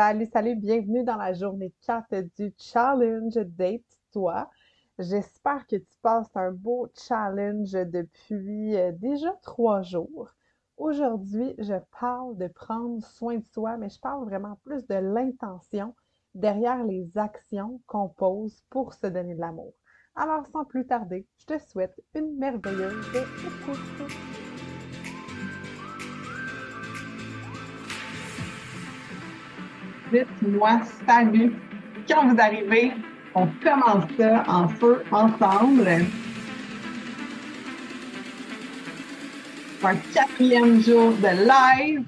Salut, salut, bienvenue dans la journée 4 du challenge Date Toi. J'espère que tu passes un beau challenge depuis euh, déjà trois jours. Aujourd'hui, je parle de prendre soin de soi, mais je parle vraiment plus de l'intention derrière les actions qu'on pose pour se donner de l'amour. Alors, sans plus tarder, je te souhaite une merveilleuse écoute. Dites-moi salut. Quand vous arrivez, on commence ça en feu ensemble. Un quatrième jour de live.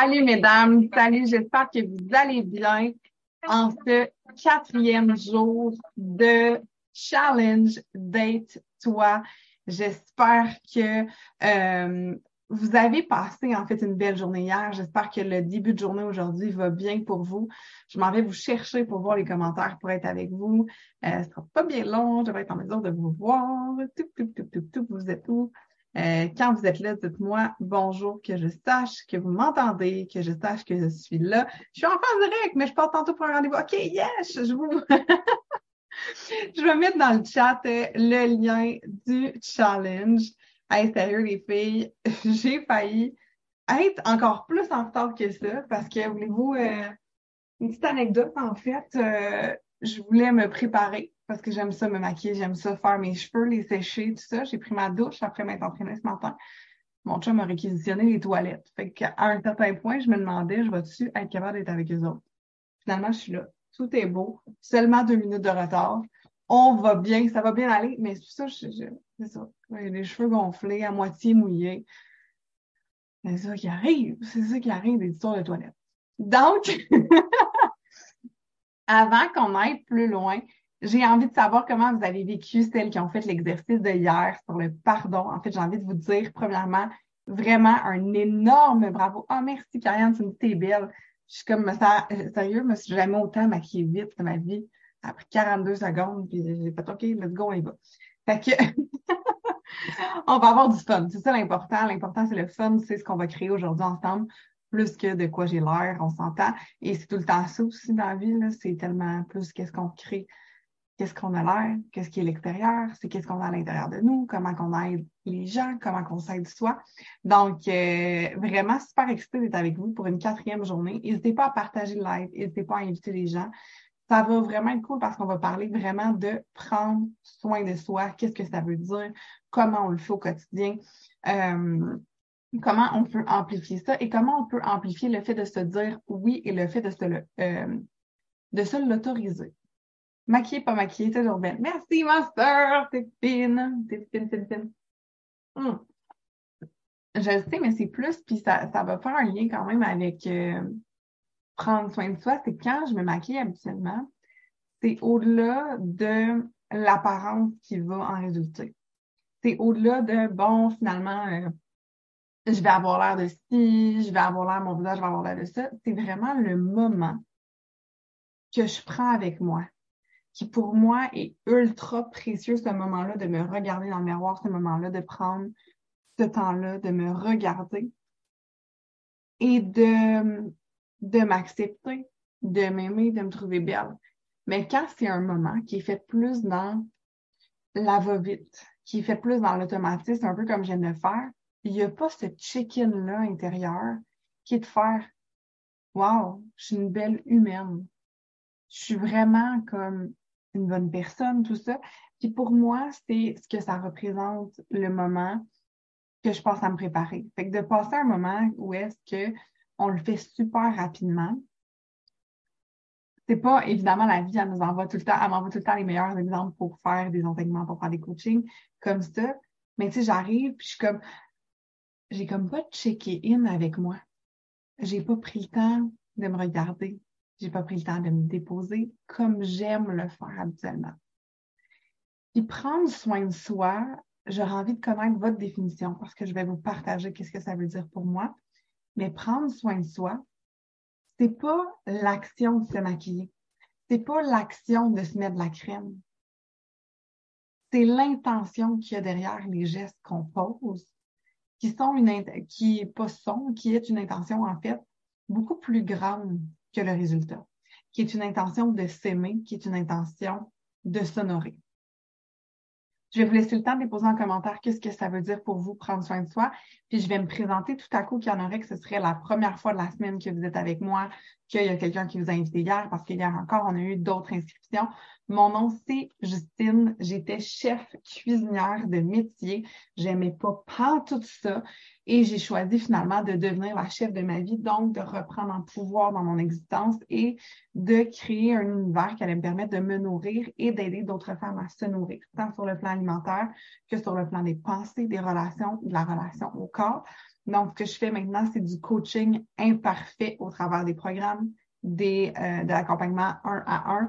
Salut mesdames, salut, j'espère que vous allez bien en ce quatrième jour de Challenge Date Toi. J'espère que euh, vous avez passé en fait une belle journée hier. J'espère que le début de journée aujourd'hui va bien pour vous. Je m'en vais vous chercher pour voir les commentaires pour être avec vous. Euh, ce sera pas bien long, je vais être en mesure de vous voir. Tout, tout, tout, tout, tout, vous êtes où? Euh, quand vous êtes là, dites-moi bonjour, que je sache que vous m'entendez, que je sache que je suis là. Je suis en phase direct, mais je pars tantôt pour un rendez-vous. OK, yes, je vous... je vais mettre dans le chat euh, le lien du challenge. Hey, sérieux, les filles, j'ai failli être encore plus en retard que ça parce que, voulez-vous, euh, une petite anecdote, en fait, je voulais me préparer parce que j'aime ça me maquiller, j'aime ça faire mes cheveux, les sécher, tout ça. J'ai pris ma douche après m'être entraînée ce matin. Mon chum m'a réquisitionné les toilettes. Fait qu'à un certain point, je me demandais, je vais-tu être capable d'être avec eux autres? Finalement, je suis là. Tout est beau. Seulement deux minutes de retard. On va bien, ça va bien aller, mais c'est ça, c'est ça. les cheveux gonflés, à moitié mouillés. C'est ça qui arrive. C'est ça qui arrive des histoires de toilettes. Donc, avant qu'on aille plus loin, j'ai envie de savoir comment vous avez vécu celles qui ont fait l'exercice de hier sur le pardon. En fait, j'ai envie de vous dire, premièrement, vraiment un énorme bravo. Ah, oh, merci, Karianne, tu me dis, t'es belle. Je suis comme, ça, sérieux, je me suis jamais autant maquillée vite de ma vie. Ça a pris 42 secondes, puis j'ai fait, OK, let's go, on y va. Fait que, on va avoir du fun. C'est ça l'important. L'important, c'est le fun. C'est ce qu'on va créer aujourd'hui ensemble plus que de quoi j'ai l'air, on s'entend. Et c'est tout le temps ça aussi dans la vie, c'est tellement plus qu'est-ce qu'on crée qu'est-ce qu'on a l'air, qu'est-ce qui est l'extérieur, c'est qu'est-ce qu'on a à l'intérieur de nous, comment qu'on aide les gens, comment qu'on s'aide soi? Donc, euh, vraiment super excité d'être avec vous pour une quatrième journée. N'hésitez pas à partager le live, n'hésitez pas à inviter les gens. Ça va vraiment être cool parce qu'on va parler vraiment de prendre soin de soi, qu'est-ce que ça veut dire, comment on le fait au quotidien, euh, comment on peut amplifier ça? Et comment on peut amplifier le fait de se dire oui et le fait de se le, euh, de se l'autoriser? Maquillée, pas maquillée, toujours belle. Merci, ma soeur, t'es fine. T'es fine, fine, fine. Hmm. Je sais, mais c'est plus, puis ça, ça va faire un lien quand même avec euh, prendre soin de soi. C'est quand je me maquille habituellement, c'est au-delà de l'apparence qui va en résulter. C'est au-delà de, bon, finalement, euh, je vais avoir l'air de ci, je vais avoir l'air, mon visage va avoir l'air de ça. C'est vraiment le moment que je prends avec moi qui pour moi est ultra précieux, ce moment-là, de me regarder dans le miroir, ce moment-là, de prendre ce temps-là, de me regarder et de, de m'accepter, de m'aimer, de me trouver belle. Mais quand c'est un moment qui est fait plus dans la va-vite, qui est fait plus dans l'automatisme, un peu comme je viens de faire, il n'y a pas ce check-in-là intérieur qui est de faire Wow, je suis une belle humaine. Je suis vraiment comme une bonne personne, tout ça. Puis pour moi, c'est ce que ça représente le moment que je passe à me préparer. Fait que de passer un moment où est-ce que on le fait super rapidement. C'est pas évidemment la vie, elle nous envoie tout le temps, elle m'envoie tout le temps les meilleurs exemples pour faire des enseignements, pour faire des coachings comme ça. Mais tu sais, j'arrive, puis je suis comme, j'ai comme pas checké in avec moi. J'ai pas pris le temps de me regarder, j'ai pas pris le temps de me déposer comme j'aime le faire habituellement. Puis prendre soin de soi, j'aurais envie de connaître votre définition parce que je vais vous partager qu'est-ce que ça veut dire pour moi. Mais prendre soin de soi, c'est pas l'action de se maquiller. C'est pas l'action de se mettre de la crème. C'est l'intention qu'il y a derrière les gestes qu'on pose, qui sont une, qui pas sont, qui est une intention, en fait, beaucoup plus grande que le résultat, qui est une intention de s'aimer, qui est une intention de s'honorer. Je vais vous laisser le temps de déposer en commentaire qu'est-ce que ça veut dire pour vous prendre soin de soi. Puis je vais me présenter tout à coup qu'il y en aurait que ce serait la première fois de la semaine que vous êtes avec moi, qu'il y a quelqu'un qui vous a invité hier, parce qu'hier encore, on a eu d'autres inscriptions. Mon nom, c'est Justine. J'étais chef cuisinière de métier. J'aimais pas pas tout ça. Et j'ai choisi finalement de devenir la chef de ma vie, donc de reprendre un pouvoir dans mon existence et de créer un univers qui allait me permettre de me nourrir et d'aider d'autres femmes à se nourrir, tant sur le plan alimentaire que sur le plan des pensées, des relations, de la relation au corps. Donc, ce que je fais maintenant, c'est du coaching imparfait au travers des programmes, des, euh, de l'accompagnement un à un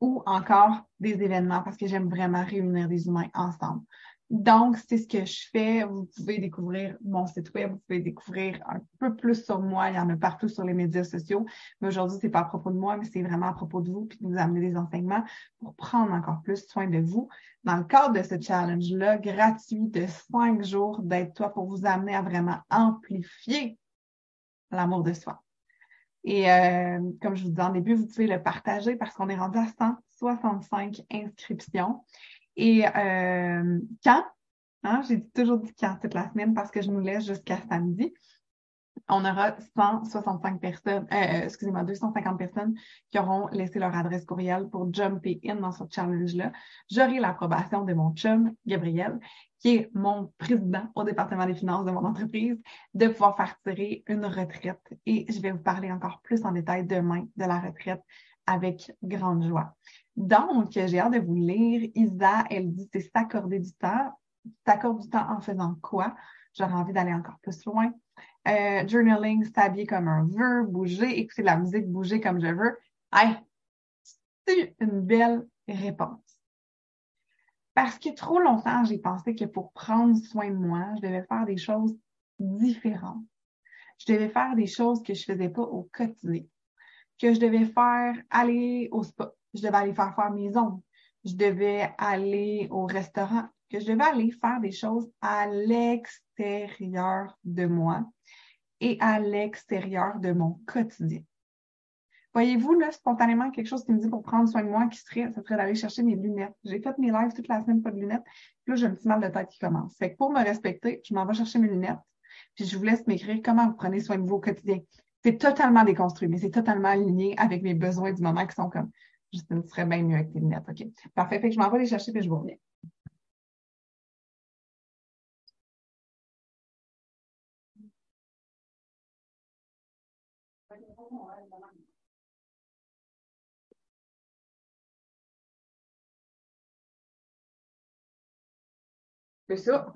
ou encore des événements parce que j'aime vraiment réunir des humains ensemble. Donc, c'est ce que je fais. Vous pouvez découvrir mon site web, vous pouvez découvrir un peu plus sur moi. Il y en a partout sur les médias sociaux. Mais aujourd'hui, c'est pas à propos de moi, mais c'est vraiment à propos de vous, puis de vous amener des enseignements pour prendre encore plus soin de vous. Dans le cadre de ce challenge-là, gratuit de cinq jours d'être toi pour vous amener à vraiment amplifier l'amour de soi. Et euh, comme je vous disais en début, vous pouvez le partager parce qu'on est rendu à 165 inscriptions. Et euh, quand, hein, j'ai toujours dit quand toute la semaine parce que je nous laisse jusqu'à samedi, on aura 165 personnes, euh, excusez-moi, 250 personnes qui auront laissé leur adresse courriel pour jumper in dans ce challenge-là. J'aurai l'approbation de mon chum, Gabriel, qui est mon président au département des finances de mon entreprise, de pouvoir faire tirer une retraite. Et je vais vous parler encore plus en détail demain de la retraite avec grande joie. Donc, j'ai hâte de vous lire. Isa, elle dit, c'est s'accorder du temps. T'accordes du temps en faisant quoi? J'aurais envie d'aller encore plus loin. Euh, journaling, s'habiller comme un veut, bouger, écouter de la musique, bouger comme je veux. c'est une belle réponse. Parce que trop longtemps, j'ai pensé que pour prendre soin de moi, je devais faire des choses différentes. Je devais faire des choses que je faisais pas au quotidien. Que je devais faire aller au spa, je devais aller faire faire mes ongles, je devais aller au restaurant, que je devais aller faire des choses à l'extérieur de moi et à l'extérieur de mon quotidien. Voyez-vous, là, spontanément, quelque chose qui me dit pour prendre soin de moi, qui serait, ça serait d'aller chercher mes lunettes. J'ai fait mes lives toute la semaine, pas de lunettes. Puis là, j'ai un petit mal de tête qui commence. Fait que pour me respecter, je m'en vais chercher mes lunettes. Puis je vous laisse m'écrire comment vous prenez soin de vous au quotidien. C'est totalement déconstruit, mais c'est totalement aligné avec mes besoins du moment qui sont comme Justine, tu serais bien mieux avec tes lunettes. OK? Parfait. Fait que je m'en vais les chercher puis je vous reviens. C'est ça.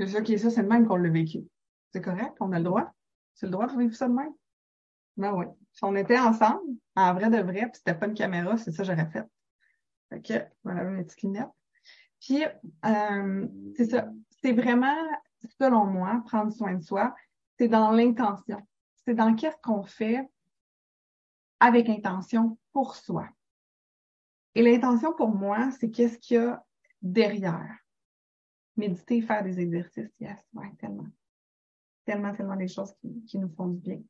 C'est ça qui est ça, c'est le même qu'on l'a vécu. C'est correct, on a le droit? C'est le droit de vivre ça de. Ben oui. Si on était ensemble, en vrai de vrai, puis c'était pas une caméra, c'est ça que j'aurais fait. Fait que, voilà mes petites lunettes. Puis, euh, c'est ça. C'est vraiment, selon moi, prendre soin de soi, c'est dans l'intention. C'est dans qu'est-ce qu'on fait avec intention pour soi. Et l'intention pour moi, c'est qu'est-ce qu'il y a derrière. Méditer, faire des exercices, yes, ouais, tellement. Tellement, tellement des choses qui, qui nous font du bien.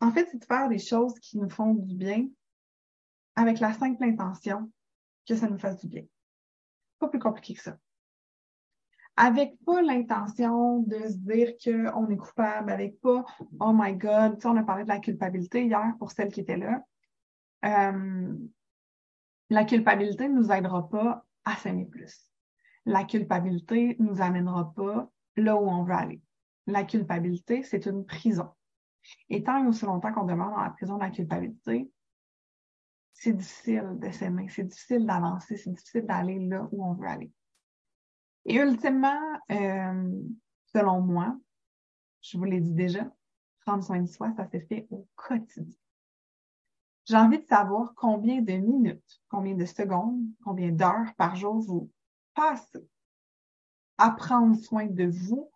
En fait, c'est de faire des choses qui nous font du bien avec la simple intention que ça nous fasse du bien. Pas plus compliqué que ça. Avec pas l'intention de se dire qu'on est coupable, avec pas Oh my God, tu sais, on a parlé de la culpabilité hier pour celles qui étaient là. Euh, la culpabilité ne nous aidera pas à s'aimer plus. La culpabilité ne nous amènera pas là où on veut aller. La culpabilité, c'est une prison. Et tant et aussi longtemps qu'on demeure dans la prison de la culpabilité, c'est difficile de s'aimer, c'est difficile d'avancer, c'est difficile d'aller là où on veut aller. Et ultimement, euh, selon moi, je vous l'ai dit déjà, prendre soin de soi, ça se fait au quotidien. J'ai envie de savoir combien de minutes, combien de secondes, combien d'heures par jour vous passez à prendre soin de vous,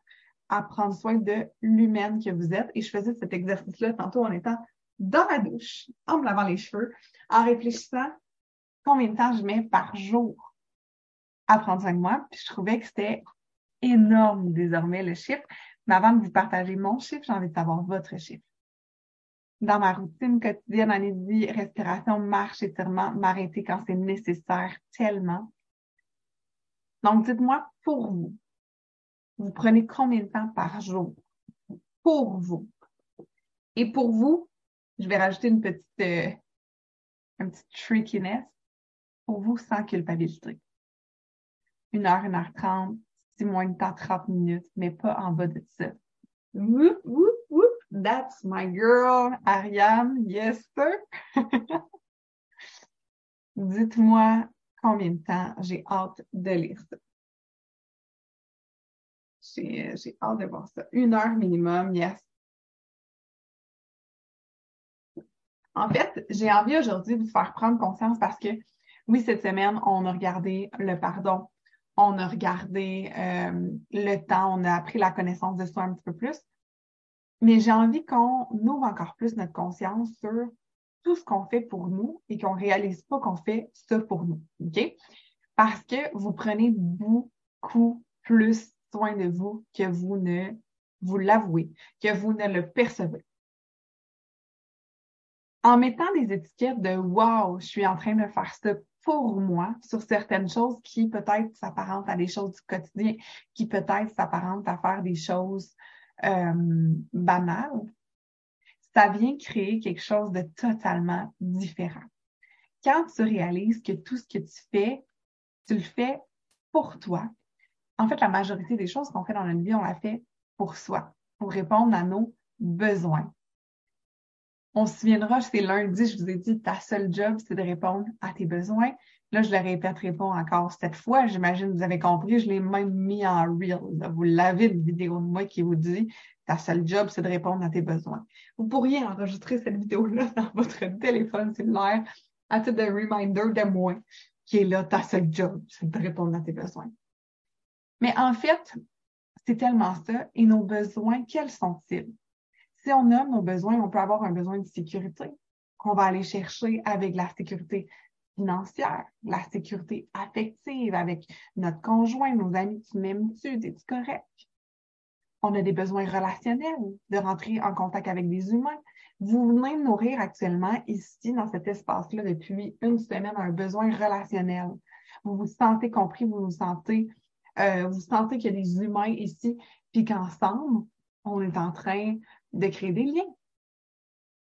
à prendre soin de l'humaine que vous êtes. Et je faisais cet exercice-là tantôt en étant dans la douche, en me lavant les cheveux, en réfléchissant combien de temps je mets par jour à prendre soin de moi. Puis je trouvais que c'était énorme désormais le chiffre. Mais avant de vous partager mon chiffre, j'ai envie de savoir votre chiffre. Dans ma routine quotidienne, en vie, respiration, marche, étirement, m'arrêter quand c'est nécessaire tellement. Donc, dites-moi pour vous, vous prenez combien de temps par jour pour vous? Et pour vous, je vais rajouter une petite, euh, un petit trickiness pour vous sans culpabilité. Une heure, une heure trente, si moins de temps, 30 minutes, mais pas en bas de ça. Whoop, whoop, whoop, that's my girl, Ariane, yes sir. Dites-moi combien de temps j'ai hâte de lire ça. J'ai hâte de voir ça. Une heure minimum, yes. En fait, j'ai envie aujourd'hui de vous faire prendre conscience parce que, oui, cette semaine, on a regardé le pardon, on a regardé euh, le temps, on a appris la connaissance de soi un petit peu plus. Mais j'ai envie qu'on ouvre encore plus notre conscience sur tout ce qu'on fait pour nous et qu'on réalise pas qu'on fait ça pour nous. OK? Parce que vous prenez beaucoup plus soin de vous que vous ne vous l'avouez, que vous ne le percevez. En mettant des étiquettes de wow, je suis en train de faire ça pour moi sur certaines choses qui peut-être s'apparentent à des choses du quotidien, qui peut-être s'apparentent à faire des choses euh, banales, ça vient créer quelque chose de totalement différent. Quand tu réalises que tout ce que tu fais, tu le fais pour toi, en fait, la majorité des choses qu'on fait dans notre vie, on la fait pour soi, pour répondre à nos besoins. On se souviendra, c'est lundi, je vous ai dit, ta seule job, c'est de répondre à tes besoins. Là, je le répète, réponds encore cette fois. J'imagine que vous avez compris, je l'ai même mis en reel. Vous l'avez, une vidéo de moi qui vous dit, ta seule job, c'est de répondre à tes besoins. Vous pourriez enregistrer cette vidéo-là dans votre téléphone cellulaire à titre de reminder de moi, qui est là, ta seule job, c'est de répondre à tes besoins. Mais en fait, c'est tellement ça. Et nos besoins, quels sont-ils? Si on nomme nos besoins, on peut avoir un besoin de sécurité qu'on va aller chercher avec la sécurité financière, la sécurité affective avec notre conjoint, nos amis, tu m'aimes-tu, es-tu correct? On a des besoins relationnels, de rentrer en contact avec des humains. Vous venez de nourrir actuellement ici, dans cet espace-là, depuis une semaine, un besoin relationnel. Vous vous sentez compris, vous vous sentez euh, vous sentez qu'il y a des humains ici, puis qu'ensemble, on est en train de créer des liens.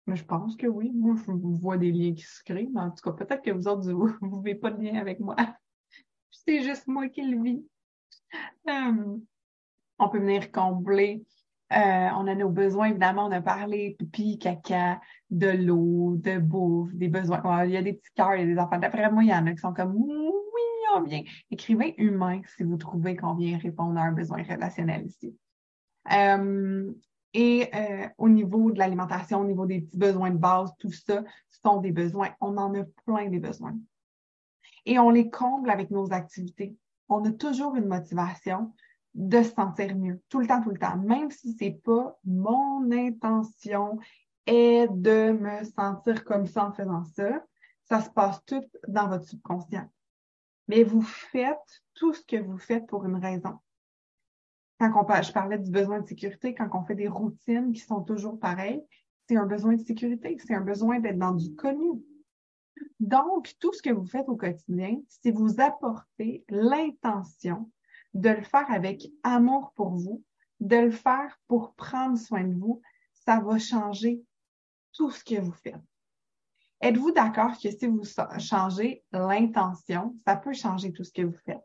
Mais je pense que oui. Moi, je vois des liens qui se créent, mais en tout cas, peut-être que vous autres, vous ne vivez pas de lien avec moi. C'est juste moi qui le vis. Euh, on peut venir combler. Euh, on a nos besoins, évidemment, on a parlé pipi, caca, de l'eau, de bouffe, des besoins. Il y a des petits cœurs, il y a des enfants. D'après moi, il y en a qui sont comme Écrivez humain si vous trouvez qu'on vient répondre à un besoin relationnel ici. Euh, et euh, au niveau de l'alimentation, au niveau des petits besoins de base, tout ça sont des besoins. On en a plein des besoins. Et on les comble avec nos activités. On a toujours une motivation de se sentir mieux, tout le temps, tout le temps, même si c'est pas mon intention est de me sentir comme ça en faisant ça, ça se passe tout dans votre subconscient mais vous faites tout ce que vous faites pour une raison. Quand on, je parlais du besoin de sécurité, quand on fait des routines qui sont toujours pareilles, c'est un besoin de sécurité, c'est un besoin d'être dans du connu. Donc, tout ce que vous faites au quotidien, si vous apportez l'intention de le faire avec amour pour vous, de le faire pour prendre soin de vous, ça va changer tout ce que vous faites. Êtes-vous d'accord que si vous changez l'intention, ça peut changer tout ce que vous faites?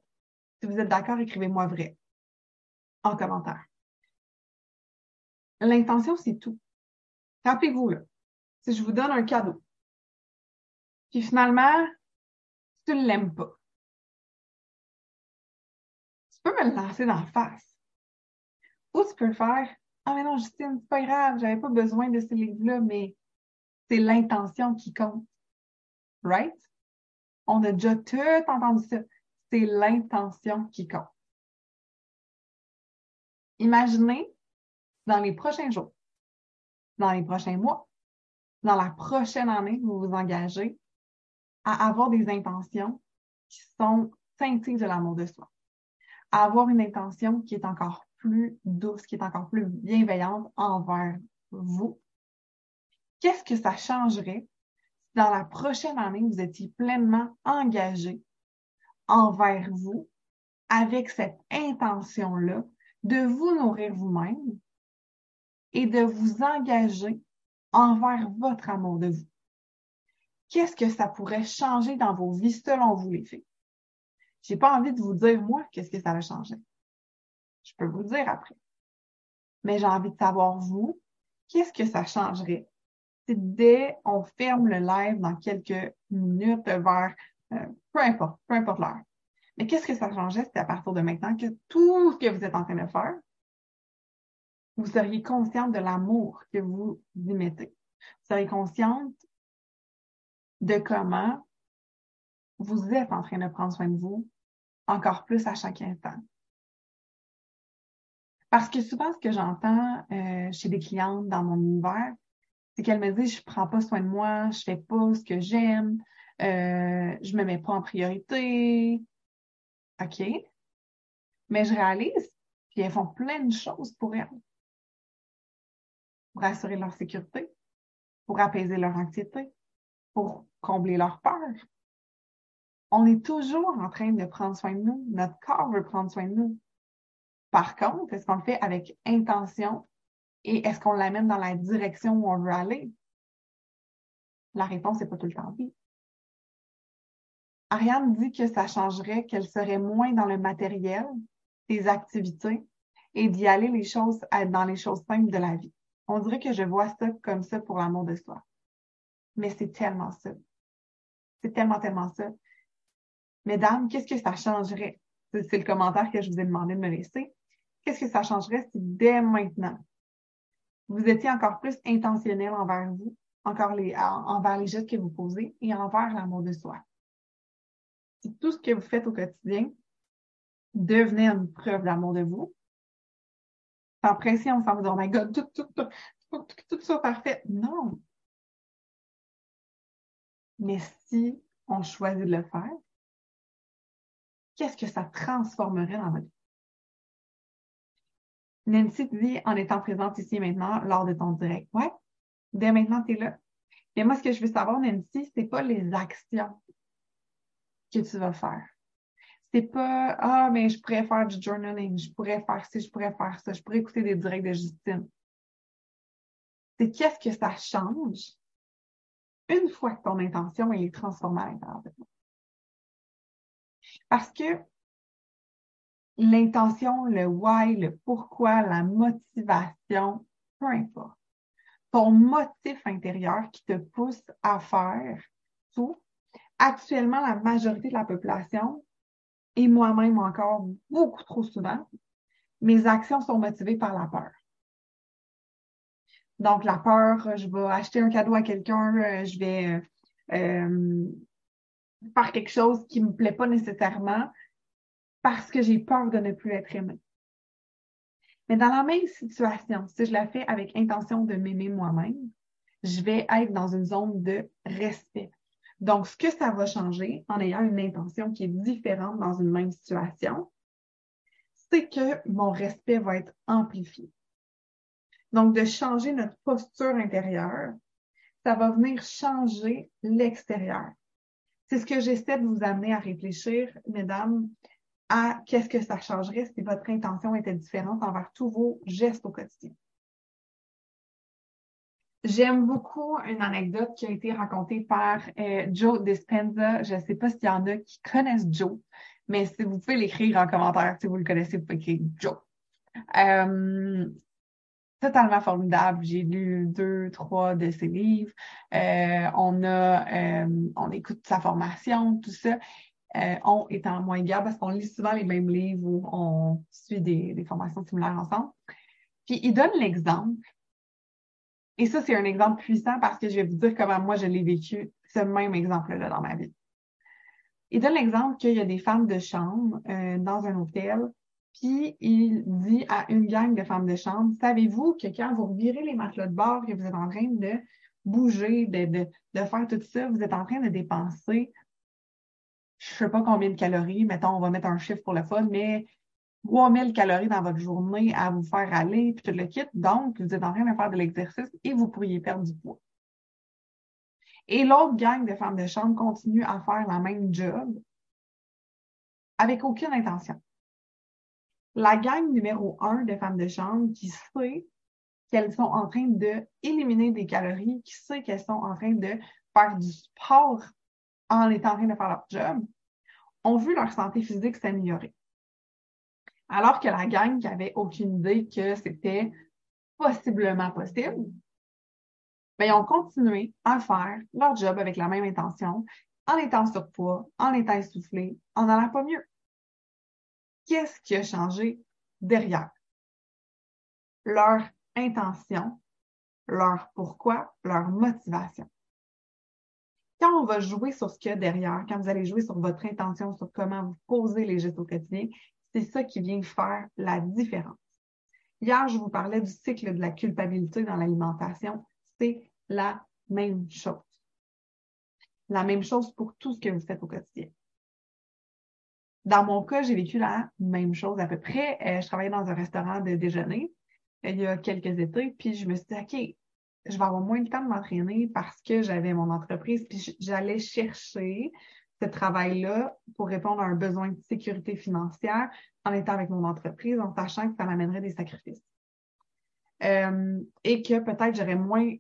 Si vous êtes d'accord, écrivez-moi vrai en commentaire. L'intention, c'est tout. Rappelez-vous, là, si je vous donne un cadeau, puis finalement, tu ne l'aimes pas, tu peux me le lancer dans la face. Ou tu peux le faire, ah mais non, Justine, c'est pas grave, j'avais pas besoin de ce livre-là, mais c'est l'intention qui compte. Right? On a déjà tout entendu ça. C'est l'intention qui compte. Imaginez dans les prochains jours, dans les prochains mois, dans la prochaine année, vous vous engagez à avoir des intentions qui sont teintées de l'amour de soi, à avoir une intention qui est encore plus douce, qui est encore plus bienveillante envers vous. Qu'est-ce que ça changerait si dans la prochaine année, vous étiez pleinement engagé envers vous avec cette intention-là de vous nourrir vous-même et de vous engager envers votre amour de vous? Qu'est-ce que ça pourrait changer dans vos vies selon vous, les filles? J'ai pas envie de vous dire, moi, qu'est-ce que ça va changer. Je peux vous le dire après. Mais j'ai envie de savoir, vous, qu'est-ce que ça changerait dès on ferme le live dans quelques minutes vers, euh, peu importe, peu importe l'heure. Mais qu'est-ce que ça changerait c'est à partir de maintenant que tout ce que vous êtes en train de faire, vous seriez consciente de l'amour que vous y mettez. Vous seriez consciente de comment vous êtes en train de prendre soin de vous encore plus à chaque instant. Parce que souvent, ce que j'entends euh, chez des clientes dans mon univers, c'est qu'elles me disent, je prends pas soin de moi, je fais pas ce que j'aime, euh, je me mets pas en priorité. OK. Mais je réalise qu'elles font plein de choses pour elles. Pour assurer leur sécurité, pour apaiser leur anxiété, pour combler leur peur. On est toujours en train de prendre soin de nous. Notre corps veut prendre soin de nous. Par contre, est-ce qu'on le fait avec intention et est-ce qu'on l'amène dans la direction où on veut aller? La réponse n'est pas tout le temps oui. Ariane dit que ça changerait, qu'elle serait moins dans le matériel des activités et d'y aller les choses dans les choses simples de la vie. On dirait que je vois ça comme ça pour l'amour de soi. Mais c'est tellement ça. C'est tellement, tellement ça. Mesdames, qu'est-ce que ça changerait? C'est le commentaire que je vous ai demandé de me laisser. Qu'est-ce que ça changerait si dès maintenant, vous étiez encore plus intentionnel envers vous, encore les, envers les gestes que vous posez et envers l'amour de soi? Si tout ce que vous faites au quotidien devenait une preuve d'amour de vous, sans pression, sans vous dire, oh my God, tout, tout, tout, tout, tout soit parfait. Non. Mais si on choisit de le faire, qu'est-ce que ça transformerait dans votre vie? Nancy te dit en étant présente ici maintenant lors de ton direct. Ouais, dès maintenant, tu es là. Mais moi, ce que je veux savoir, Nancy, c'est pas les actions que tu vas faire. C'est pas Ah, mais je pourrais faire du journaling, je pourrais faire ci, je pourrais faire ça, je pourrais écouter des directs de Justine. C'est qu'est-ce que ça change une fois que ton intention est transformée à l'intérieur de toi? Parce que l'intention, le why, le pourquoi, la motivation, peu importe. Ton motif intérieur qui te pousse à faire tout. Actuellement, la majorité de la population, et moi-même encore beaucoup trop souvent, mes actions sont motivées par la peur. Donc, la peur, je vais acheter un cadeau à quelqu'un, euh, je vais euh, euh, faire quelque chose qui me plaît pas nécessairement parce que j'ai peur de ne plus être aimée. Mais dans la même situation, si je la fais avec intention de m'aimer moi-même, je vais être dans une zone de respect. Donc, ce que ça va changer en ayant une intention qui est différente dans une même situation, c'est que mon respect va être amplifié. Donc, de changer notre posture intérieure, ça va venir changer l'extérieur. C'est ce que j'essaie de vous amener à réfléchir, mesdames, à qu'est-ce que ça changerait si votre intention était différente envers tous vos gestes au quotidien. J'aime beaucoup une anecdote qui a été racontée par euh, Joe Dispenza. Je ne sais pas s'il y en a qui connaissent Joe, mais si vous pouvez l'écrire en commentaire, si vous le connaissez, vous pouvez écrire Joe. Euh, totalement formidable. J'ai lu deux, trois de ses livres. Euh, on a, on écoute sa formation, tout ça. Euh, étant moins gars parce qu'on lit souvent les mêmes livres ou on suit des, formations similaires ensemble. Puis il donne l'exemple. Et ça, c'est un exemple puissant parce que je vais vous dire comment moi je l'ai vécu, ce même exemple-là dans ma vie. Il donne l'exemple qu'il y a des femmes de chambre euh, dans un hôtel Puis il dit à une gang de femmes de chambre, savez-vous que quand vous revirez les matelas de bord, que vous êtes en train de bouger, de faire tout ça, vous êtes en train de dépenser, je sais pas combien de calories, mettons, on va mettre un chiffre pour le fun, mais 3000 calories dans votre journée à vous faire aller, puis tout le kit. Donc, vous êtes en train de faire de l'exercice et vous pourriez perdre du poids. Et l'autre gang de femmes de chambre continue à faire la même job avec aucune intention. La gang numéro un de femmes de chambre qui sait qu'elles sont en train de éliminer des calories, qui sait qu'elles sont en train de faire du sport en étant en train de faire leur job, ont vu leur santé physique s'améliorer. Alors que la gang qui avait aucune idée que c'était possiblement possible, ben, ils ont continué à faire leur job avec la même intention, en étant surpoids, en étant essoufflé, en n'allant pas mieux. Qu'est-ce qui a changé derrière? Leur intention, leur pourquoi, leur motivation. Quand on va jouer sur ce qu'il y a derrière, quand vous allez jouer sur votre intention, sur comment vous posez les gestes au quotidien, c'est ça qui vient faire la différence. Hier, je vous parlais du cycle de la culpabilité dans l'alimentation. C'est la même chose. La même chose pour tout ce que vous faites au quotidien. Dans mon cas, j'ai vécu la même chose à peu près. Euh, je travaillais dans un restaurant de déjeuner euh, il y a quelques étés, puis je me suis dit, OK, je vais avoir moins de temps de m'entraîner parce que j'avais mon entreprise, puis j'allais chercher ce travail-là pour répondre à un besoin de sécurité financière en étant avec mon entreprise, en sachant que ça m'amènerait des sacrifices. Euh, et que peut-être j'aurais moins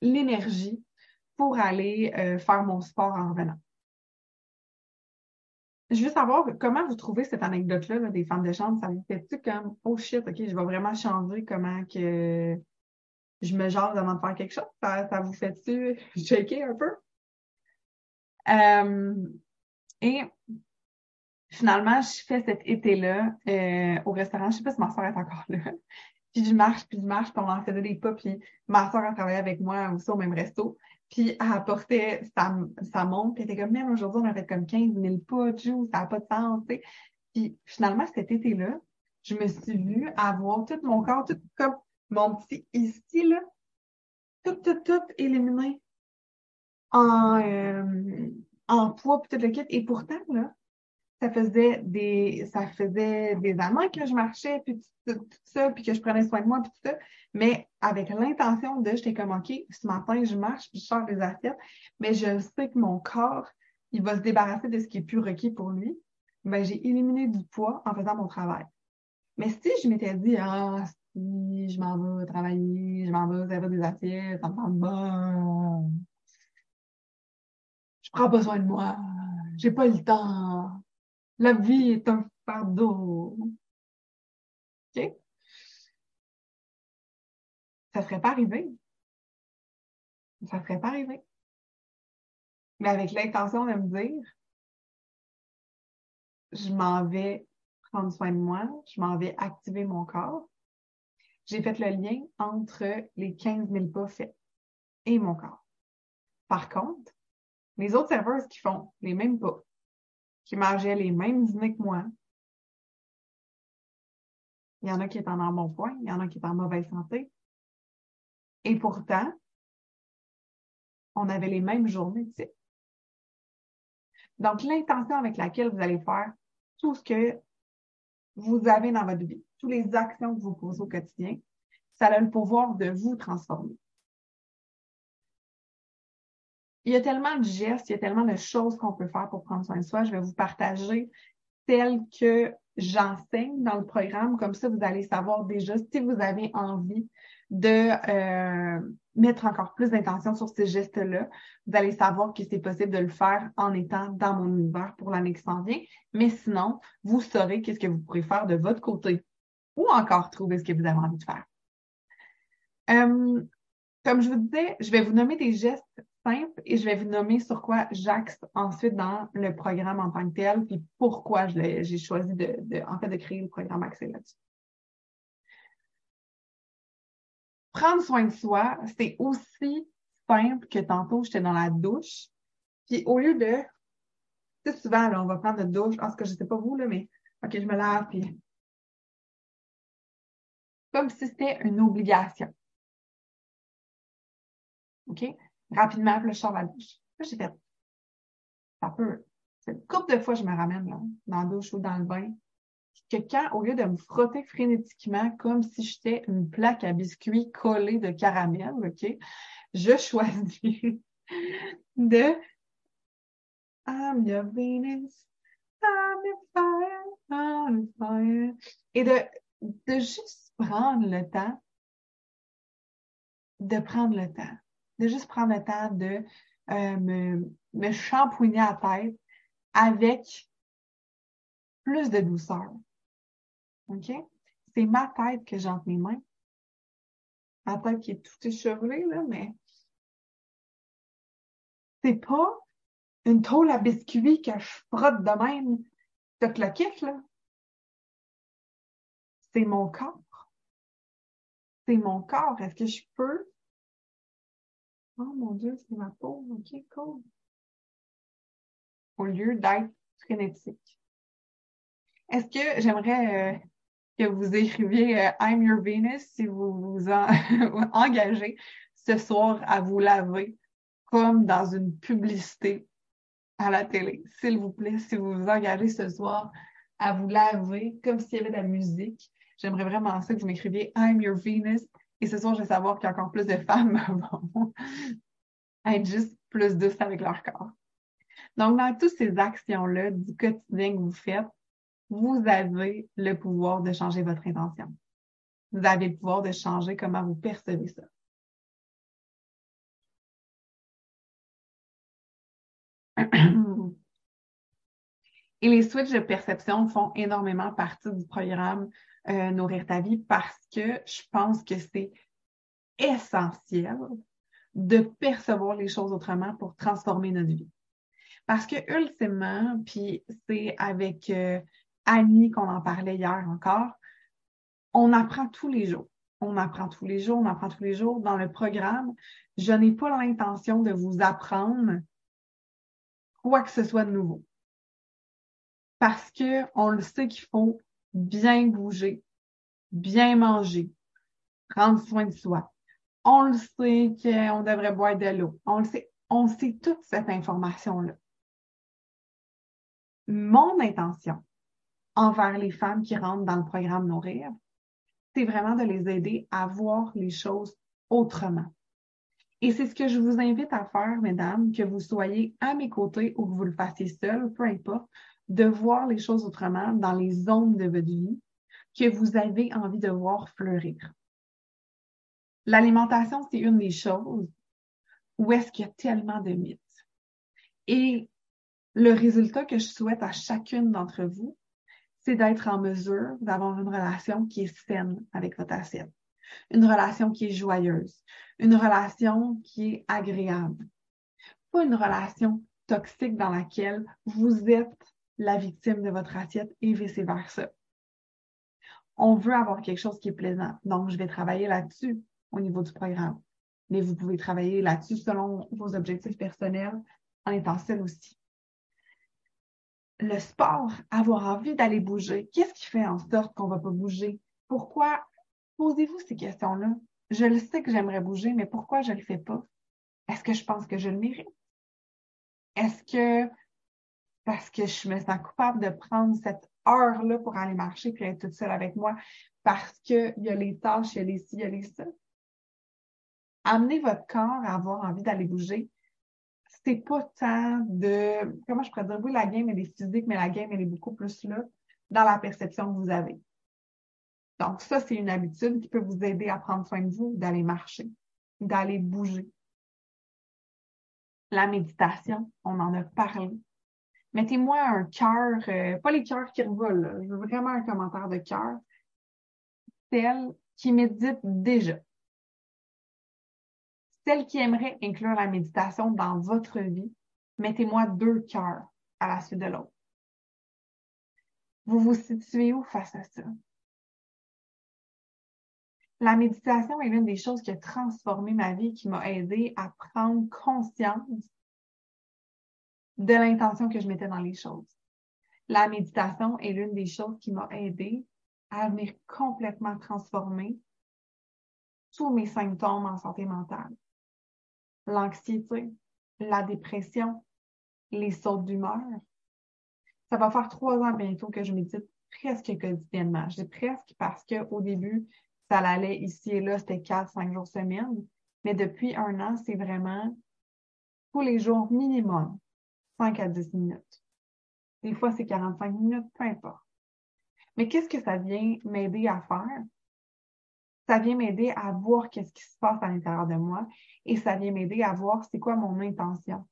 l'énergie pour aller euh, faire mon sport en revenant. Je veux savoir comment vous trouvez cette anecdote-là des femmes de chambre. Ça vous fait-tu comme oh shit, ok, je vais vraiment changer comment que je me jase avant de faire quelque chose? Ça, ça vous fait-tu shaker un peu? Euh, et finalement, je fais cet été-là euh, au restaurant. Je sais pas si ma soeur est encore là. Puis je marche, puis je marche, puis on en faisait des pas. Puis ma soeur a travaillé avec moi aussi au même resto. Puis elle apportait sa, sa montre. Puis elle était comme, même aujourd'hui, on a fait comme 15 000 pas, ça n'a pas de sens. Tu sais. Puis finalement, cet été-là, je me suis vue avoir tout mon corps, tout comme mon petit ici, là, tout, tout, tout éliminé en, euh, en poids, puis tout le kit. Et pourtant, là, ça faisait des ça faisait des années que je marchais, puis tout, ça, puis que je prenais soin de moi, puis tout ça. Mais avec l'intention de, j'étais comme, OK, ce matin, je marche, je sors des assiettes, mais je sais que mon corps, il va se débarrasser de ce qui est plus requis pour lui. Ben, j'ai éliminé du poids en faisant mon travail. Mais si je m'étais dit, ah, je m'en vais travailler, je m'en vais servir des assiettes, ça me semble bon je prends pas soin de moi, j'ai pas le temps, la vie est un fardeau. OK? Ça serait pas arrivé. Ça serait pas arrivé. Mais avec l'intention de me dire, je m'en vais prendre soin de moi, je m'en vais activer mon corps. J'ai fait le lien entre les 15 000 pas faits et mon corps. Par contre, les autres serveuses qui font les mêmes pas, qui mangeaient les mêmes dîners que moi, il y en a qui étaient en bon point, il y en a qui étaient en mauvaise santé. Et pourtant, on avait les mêmes journées de. Donc, l'intention avec laquelle vous allez faire tout ce que vous avez dans votre vie, toutes les actions que vous posez au quotidien, ça a le pouvoir de vous transformer. il y a tellement de gestes, il y a tellement de choses qu'on peut faire pour prendre soin de soi. Je vais vous partager celles que j'enseigne dans le programme. Comme ça, vous allez savoir déjà si vous avez envie de euh, mettre encore plus d'intention sur ces gestes-là. Vous allez savoir que c'est possible de le faire en étant dans mon univers pour l'année qui s'en vient. Mais sinon, vous saurez qu'est-ce que vous pourrez faire de votre côté ou encore trouver ce que vous avez envie de faire. Euh, comme je vous disais, je vais vous nommer des gestes et je vais vous nommer sur quoi j'axe ensuite dans le programme en tant que tel, puis pourquoi j'ai choisi de, en fait, de créer le programme axé là-dessus. Prendre soin de soi, c'est aussi simple que tantôt, j'étais dans la douche, puis au lieu de, tu souvent, on va prendre notre douche, en ce que je sais pas vous, là, mais OK, je me lave, puis. Comme si c'était une obligation. OK? Rapidement, puis là, je sors la douche. Là, j'ai fait. Ça peut. C'est une couple de fois, je me ramène, là, dans la douche ou dans le bain. Que quand, au lieu de me frotter frénétiquement comme si j'étais une plaque à biscuits collée de caramel, OK? Je choisis de I'm your Venus, I'm your fire, I'm your fire. Et de, de juste prendre le temps, de prendre le temps, de juste prendre le temps de euh, me, me shampouiner la tête avec plus de douceur. OK? C'est ma tête que j'ai entre mes mains. Ma tête qui est tout échevelée, là, mais c'est pas une tôle à biscuits que je frotte de même de cloquette, là. C'est mon corps. C'est mon corps. Est-ce que je peux? Oh mon Dieu, c'est ma peau. OK, cool. Au lieu d'être frénétique. Est-ce que j'aimerais euh, que vous écriviez euh, I'm your Venus si vous vous engagez ce soir à vous laver comme dans une publicité à la télé. S'il vous plaît, si vous vous engagez ce soir à vous laver comme s'il y avait de la musique, j'aimerais vraiment ça que vous m'écriviez I'm your Venus. Et ce soir, je vais savoir qu'il y a encore plus de femmes vont être juste plus douces avec leur corps. Donc, dans toutes ces actions-là du quotidien que vous faites, vous avez le pouvoir de changer votre intention. Vous avez le pouvoir de changer comment vous percevez ça. Et les switches de perception font énormément partie du programme euh, Nourrir ta vie parce que je pense que c'est essentiel de percevoir les choses autrement pour transformer notre vie. Parce que ultimement, puis c'est avec euh, Annie qu'on en parlait hier encore, on apprend tous les jours. On apprend tous les jours, on apprend tous les jours dans le programme. Je n'ai pas l'intention de vous apprendre quoi que ce soit de nouveau. Parce que on le sait qu'il faut bien bouger, bien manger, prendre soin de soi. On le sait qu'on devrait boire de l'eau. On le sait, on sait toute cette information-là. Mon intention envers les femmes qui rentrent dans le programme Nourrir, c'est vraiment de les aider à voir les choses autrement. Et c'est ce que je vous invite à faire, mesdames, que vous soyez à mes côtés ou que vous le fassiez seul, peu importe, de voir les choses autrement dans les zones de votre vie que vous avez envie de voir fleurir. L'alimentation, c'est une des choses où est-ce qu'il y a tellement de mythes. Et le résultat que je souhaite à chacune d'entre vous, c'est d'être en mesure d'avoir une relation qui est saine avec votre assiette une relation qui est joyeuse, une relation qui est agréable. Pas une relation toxique dans laquelle vous êtes la victime de votre assiette et vice-versa. On veut avoir quelque chose qui est plaisant. Donc, je vais travailler là-dessus au niveau du programme. Mais vous pouvez travailler là-dessus selon vos objectifs personnels en étant seul aussi. Le sport, avoir envie d'aller bouger, qu'est-ce qui fait en sorte qu'on ne va pas bouger? Pourquoi Posez-vous ces questions-là? Je le sais que j'aimerais bouger, mais pourquoi je ne le fais pas? Est-ce que je pense que je le mérite? Est-ce que parce que je me sens coupable de prendre cette heure-là pour aller marcher et être toute seule avec moi parce qu'il y a les tâches, il y a les ci, il y a les ça? Amenez votre corps à avoir envie d'aller bouger. C'est pas tant de, comment je pourrais dire, oui, la game, elle est physique, mais la game, elle est beaucoup plus là dans la perception que vous avez. Donc, ça, c'est une habitude qui peut vous aider à prendre soin de vous, d'aller marcher, d'aller bouger. La méditation, on en a parlé. Mettez-moi un cœur, euh, pas les cœurs qui revolent, je veux vraiment un commentaire de cœur. Celle qui médite déjà. Celle qui aimerait inclure la méditation dans votre vie, mettez-moi deux cœurs à la suite de l'autre. Vous vous situez où face à ça? La méditation est l'une des choses qui a transformé ma vie, qui m'a aidé à prendre conscience de l'intention que je mettais dans les choses. la méditation est l'une des choses qui m'a aidé à venir complètement transformer tous mes symptômes en santé mentale. L'anxiété, la dépression, les sautes d'humeur. Ça va faire trois ans bientôt que je médite presque quotidiennement. J'ai presque parce qu'au début, ça allait ici et là, c'était quatre, cinq jours semaine. Mais depuis un an, c'est vraiment tous les jours minimum, 5 à 10 minutes. Des fois, c'est 45 minutes, peu importe. Mais qu'est-ce que ça vient m'aider à faire? Ça vient m'aider à voir qu'est-ce qui se passe à l'intérieur de moi et ça vient m'aider à voir c'est quoi mon intention.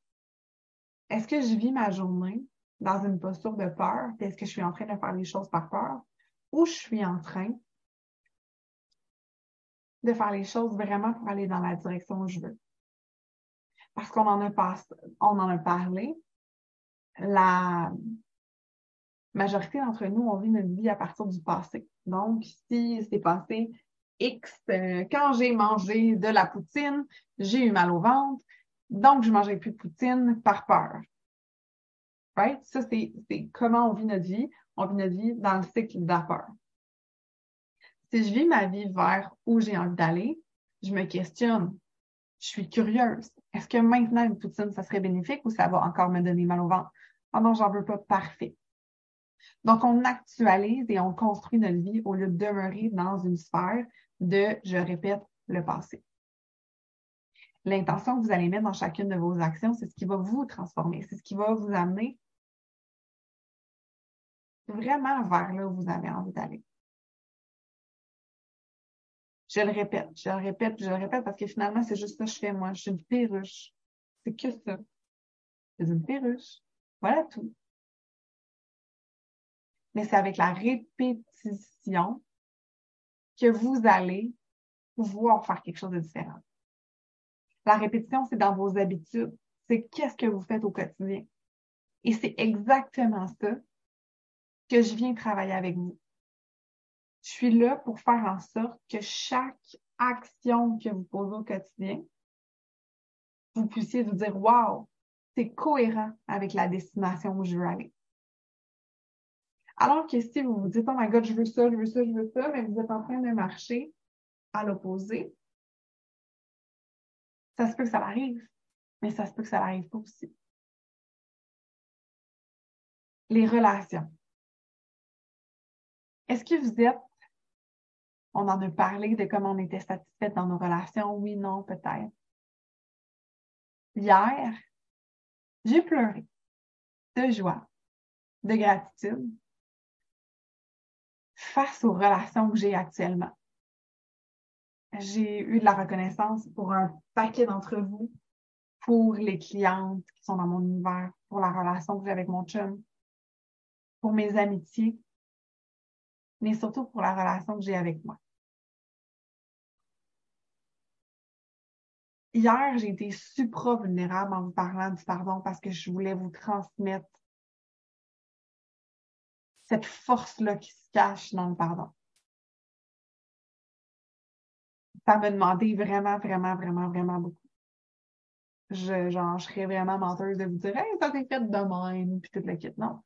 Est-ce que je vis ma journée dans une posture de peur? Est-ce que je suis en train de faire les choses par peur? Ou je suis en train de faire les choses vraiment pour aller dans la direction où je veux? Parce qu'on en a en a parlé. La majorité d'entre nous, on vit notre vie à partir du passé. Donc, si c'est passé X, euh, quand j'ai mangé de la poutine, j'ai eu mal au ventre, donc je ne mangerai plus de poutine par peur. Right? Ça, c'est comment on vit notre vie. On vit notre vie dans le cycle de la peur. Si je vis ma vie vers où j'ai envie d'aller, je me questionne. Je suis curieuse. Est-ce que maintenant une poutine, ça serait bénéfique ou ça va encore me donner mal au ventre? Ah non, j'en veux pas parfait. Donc, on actualise et on construit notre vie au lieu de demeurer dans une sphère de, je répète, le passé. L'intention que vous allez mettre dans chacune de vos actions, c'est ce qui va vous transformer, c'est ce qui va vous amener vraiment vers là où vous avez envie d'aller. Je le répète, je le répète, je le répète parce que finalement, c'est juste ça que je fais, moi. Je suis une perruche. C'est que ça. C'est une perruche. Voilà tout mais c'est avec la répétition que vous allez pouvoir faire quelque chose de différent. La répétition, c'est dans vos habitudes. C'est qu'est-ce que vous faites au quotidien. Et c'est exactement ça que je viens travailler avec vous. Je suis là pour faire en sorte que chaque action que vous posez au quotidien, vous puissiez vous dire, wow, c'est cohérent avec la destination où je veux aller. Alors que si vous vous dites, oh my God, je veux ça, je veux ça, je veux ça, mais vous êtes en train de marcher à l'opposé, ça se peut que ça arrive, mais ça se peut que ça n'arrive pas aussi. Les relations. Est-ce que vous êtes, on en a parlé de comment on était satisfaite dans nos relations, oui, non, peut-être. Hier, j'ai pleuré de joie, de gratitude, face aux relations que j'ai actuellement. J'ai eu de la reconnaissance pour un paquet d'entre vous, pour les clientes qui sont dans mon univers, pour la relation que j'ai avec mon chum, pour mes amitiés, mais surtout pour la relation que j'ai avec moi. Hier, j'ai été supra vulnérable en vous parlant du pardon parce que je voulais vous transmettre cette force-là qui se cache dans le pardon. Ça m'a demandé vraiment, vraiment, vraiment, vraiment beaucoup. Je, genre, je serais vraiment menteuse de vous dire, hey, ça s'est fait de même, puis toute la kit. Non.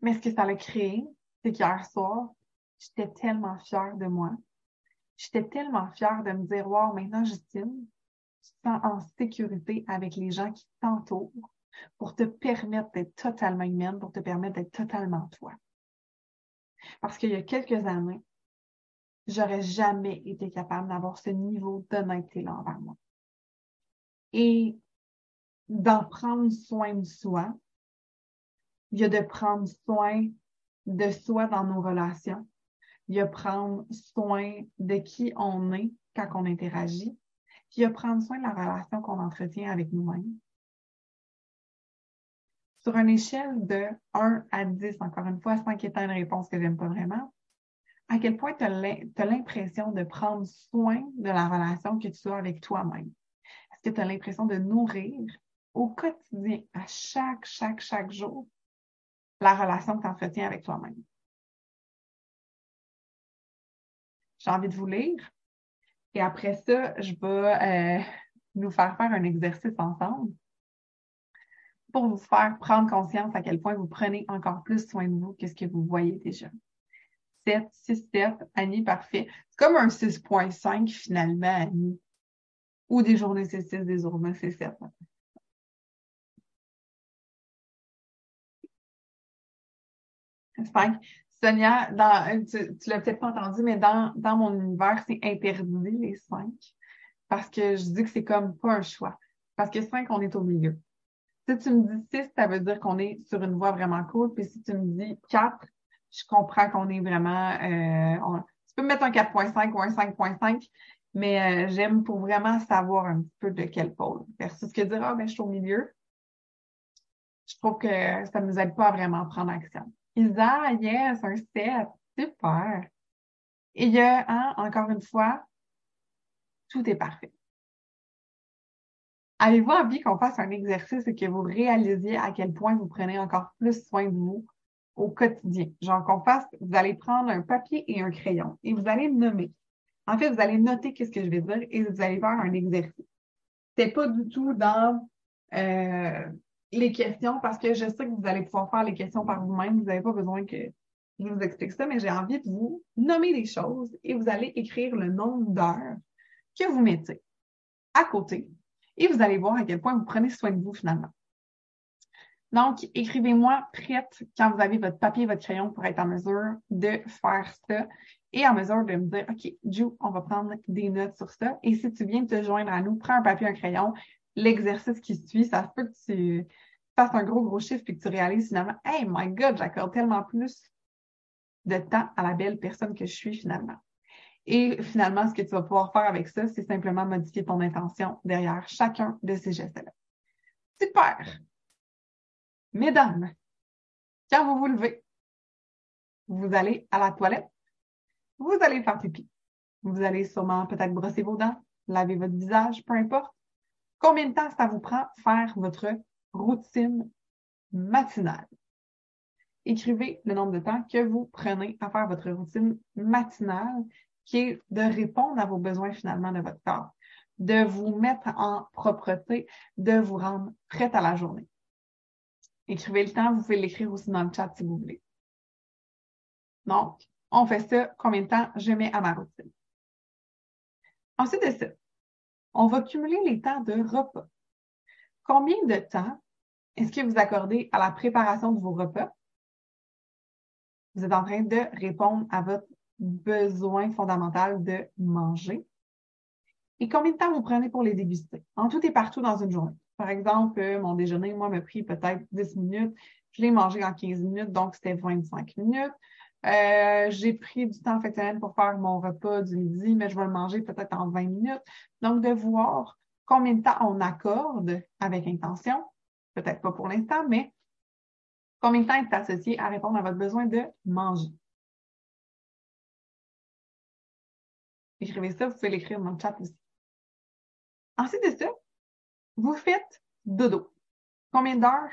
Mais ce que ça a créé, c'est qu'hier soir, j'étais tellement fière de moi. J'étais tellement fière de me dire, wow, maintenant, Justine, tu te sens en sécurité avec les gens qui t'entourent pour te permettre d'être totalement humaine, pour te permettre d'être totalement toi. Parce qu'il y a quelques années, j'aurais jamais été capable d'avoir ce niveau d'honnêteté-là envers moi. Et d'en prendre soin de soi, il y a de prendre soin de soi dans nos relations, il y a prendre soin de qui on est quand on interagit, puis il y a prendre soin de la relation qu'on entretient avec nous-mêmes sur une échelle de 1 à 10, encore une fois, 5 étant une réponse que j'aime pas vraiment, à quel point tu as l'impression de prendre soin de la relation que tu as avec toi-même? Est-ce que tu as l'impression de nourrir au quotidien, à chaque, chaque, chaque jour, la relation que tu entretiens avec toi-même? J'ai envie de vous lire. Et après ça, je vais euh, nous faire faire un exercice ensemble pour vous faire prendre conscience à quel point vous prenez encore plus soin de vous que ce que vous voyez déjà. 7, 6, 7, Annie, parfait. C'est comme un 6.5 finalement, Annie. Ou des journées c'est 6, des journées c'est 7. Cinq. Sonia, tu, tu l'as peut-être pas entendu, mais dans, dans mon univers, c'est interdit les cinq. Parce que je dis que c'est comme pas un choix. Parce que cinq, on est au milieu. Si tu me dis six, ça veut dire qu'on est sur une voie vraiment cool. Puis si tu me dis quatre, je comprends qu'on est vraiment. Euh, tu peux me mettre un 4.5 ou un 5.5, mais euh, j'aime pour vraiment savoir un petit peu de quel pôle. Versus que dire Ah, ben, je suis au milieu. Je trouve que ça ne nous aide pas à vraiment prendre action. Isa, yes, un 7. Super. Et il y a, hein, encore une fois, tout est parfait. Avez-vous envie qu'on fasse un exercice et que vous réalisiez à quel point vous prenez encore plus soin de vous au quotidien? Genre qu'on fasse, vous allez prendre un papier et un crayon et vous allez nommer. En fait, vous allez noter qu'est-ce que je vais dire et vous allez faire un exercice. C'est pas du tout dans euh, les questions parce que je sais que vous allez pouvoir faire les questions par vous-même. Vous n'avez pas besoin que je vous explique ça, mais j'ai envie de vous nommer des choses et vous allez écrire le nombre d'heures que vous mettez à côté et vous allez voir à quel point vous prenez soin de vous finalement. Donc, écrivez-moi prête quand vous avez votre papier et votre crayon pour être en mesure de faire ça et en mesure de me dire, OK, Ju, on va prendre des notes sur ça. Et si tu viens te joindre à nous, prends un papier un crayon, l'exercice qui suit, ça se peut que tu fasses un gros, gros chiffre et que tu réalises finalement, hey, my God, j'accorde tellement plus de temps à la belle personne que je suis finalement. Et finalement, ce que tu vas pouvoir faire avec ça, c'est simplement modifier ton intention derrière chacun de ces gestes-là. Super! Mesdames, quand vous vous levez, vous allez à la toilette, vous allez faire pipi. Vous allez sûrement peut-être brosser vos dents, laver votre visage, peu importe. Combien de temps ça vous prend faire votre routine matinale? Écrivez le nombre de temps que vous prenez à faire votre routine matinale, qui est de répondre à vos besoins finalement de votre corps, de vous mettre en propreté, de vous rendre prête à la journée. Écrivez le temps, vous pouvez l'écrire aussi dans le chat si vous voulez. Donc, on fait ça, combien de temps je mets à ma routine? Ensuite de ça, on va cumuler les temps de repas. Combien de temps est-ce que vous accordez à la préparation de vos repas? Vous êtes en train de répondre à votre besoin fondamental de manger. Et combien de temps vous prenez pour les déguster? En tout et partout dans une journée. Par exemple, euh, mon déjeuner, moi, m'a pris peut-être 10 minutes. Je l'ai mangé en 15 minutes, donc c'était 25 minutes. Euh, j'ai pris du temps en fait pour faire mon repas du midi, mais je vais le manger peut-être en 20 minutes. Donc, de voir combien de temps on accorde avec intention, peut-être pas pour l'instant, mais combien de temps est associé à répondre à votre besoin de manger. Écrivez ça, vous pouvez l'écrire dans le chat aussi. Ensuite de ça, vous faites dodo. Combien d'heures?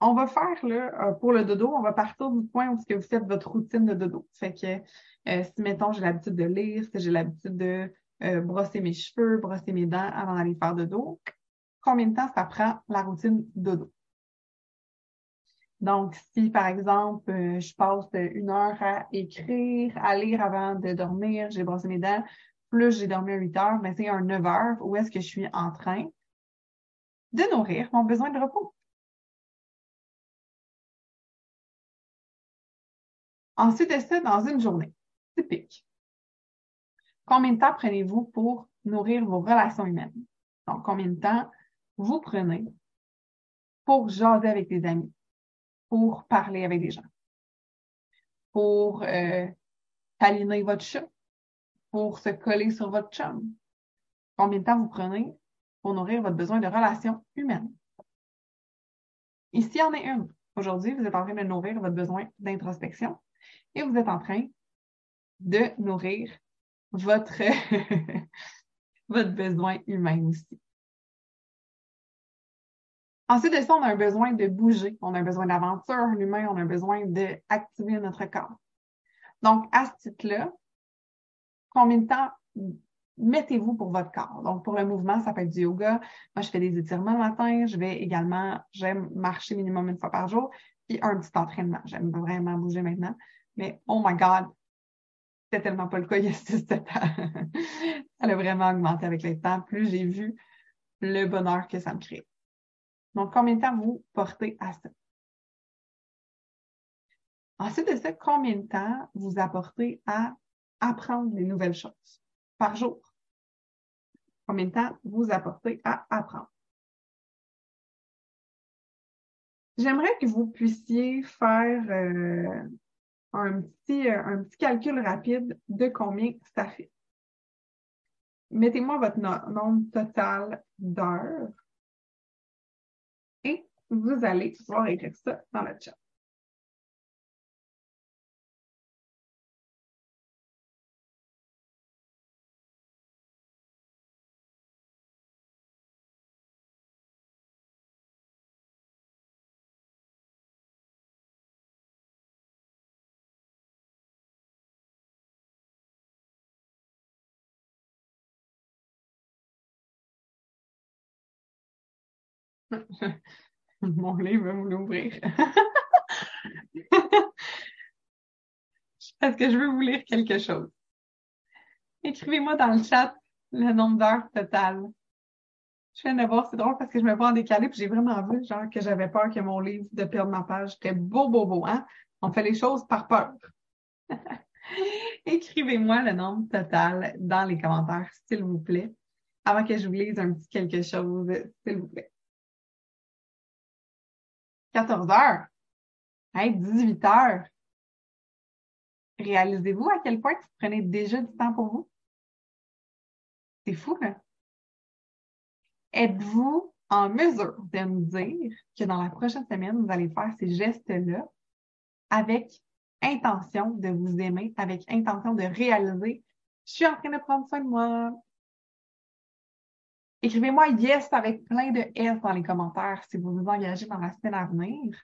On va faire là, euh, pour le dodo, on va partir du point où vous faites votre routine de dodo. Fait que euh, si, mettons, j'ai l'habitude de lire, si j'ai l'habitude de euh, brosser mes cheveux, brosser mes dents avant d'aller faire dodo, combien de temps ça prend la routine dodo? Donc, si par exemple, je passe une heure à écrire, à lire avant de dormir, j'ai brossé mes dents, plus j'ai dormi à 8 heures, mais c'est un 9 heures où est-ce que je suis en train de nourrir mon besoin de repos. Ensuite de ça, dans une journée typique, combien de temps prenez-vous pour nourrir vos relations humaines? Donc, combien de temps vous prenez pour jaser avec des amis, pour parler avec des gens, pour euh, votre chat, pour se coller sur votre chum? Combien de temps vous prenez pour nourrir votre besoin de relations humaines? Ici, en est une. Aujourd'hui, vous êtes en train de nourrir votre besoin d'introspection et vous êtes en train de nourrir votre, votre besoin humain aussi. Ensuite de ça, on a un besoin de bouger, on a un besoin d'aventure. L'humain, on a un besoin d'activer notre corps. Donc, à ce titre-là, combien de temps mettez-vous pour votre corps? Donc, pour le mouvement, ça peut être du yoga. Moi, je fais des étirements le matin. Je vais également, j'aime marcher minimum une fois par jour. Puis un petit entraînement. J'aime vraiment bouger maintenant. Mais, oh my God, c'était tellement pas le cas il y a 6-7 ans. ça a vraiment augmenté avec le temps. Plus j'ai vu le bonheur que ça me crée. Donc, combien de temps vous portez à ça? Ensuite de ça, combien de temps vous apportez à apprendre des nouvelles choses par jour? Combien de temps vous apportez à apprendre? J'aimerais que vous puissiez faire euh, un, petit, euh, un calcul rapide de combien ça fait. Mettez-moi votre nombre total d'heures vous allez pouvoir écrire ça dans chat. Mon livre va vous l'ouvrir. Parce que je veux vous lire quelque chose. Écrivez-moi dans le chat le nombre d'heures totales. Je viens de voir, c'est drôle parce que je me vois en décalé, puis j'ai vraiment vu, genre, que j'avais peur que mon livre de perdre ma page. C'était beau, beau, beau, hein? On fait les choses par peur. Écrivez-moi le nombre total dans les commentaires, s'il vous plaît, avant que je vous lise un petit quelque chose, s'il vous plaît. 14 heures. 18 heures. Réalisez-vous à quel point vous prenez déjà du temps pour vous? C'est fou, hein? Êtes-vous en mesure de me dire que dans la prochaine semaine, vous allez faire ces gestes-là avec intention de vous aimer, avec intention de réaliser, je suis en train de prendre soin de moi, Écrivez-moi yes avec plein de S dans les commentaires si vous vous engagez dans la semaine à venir.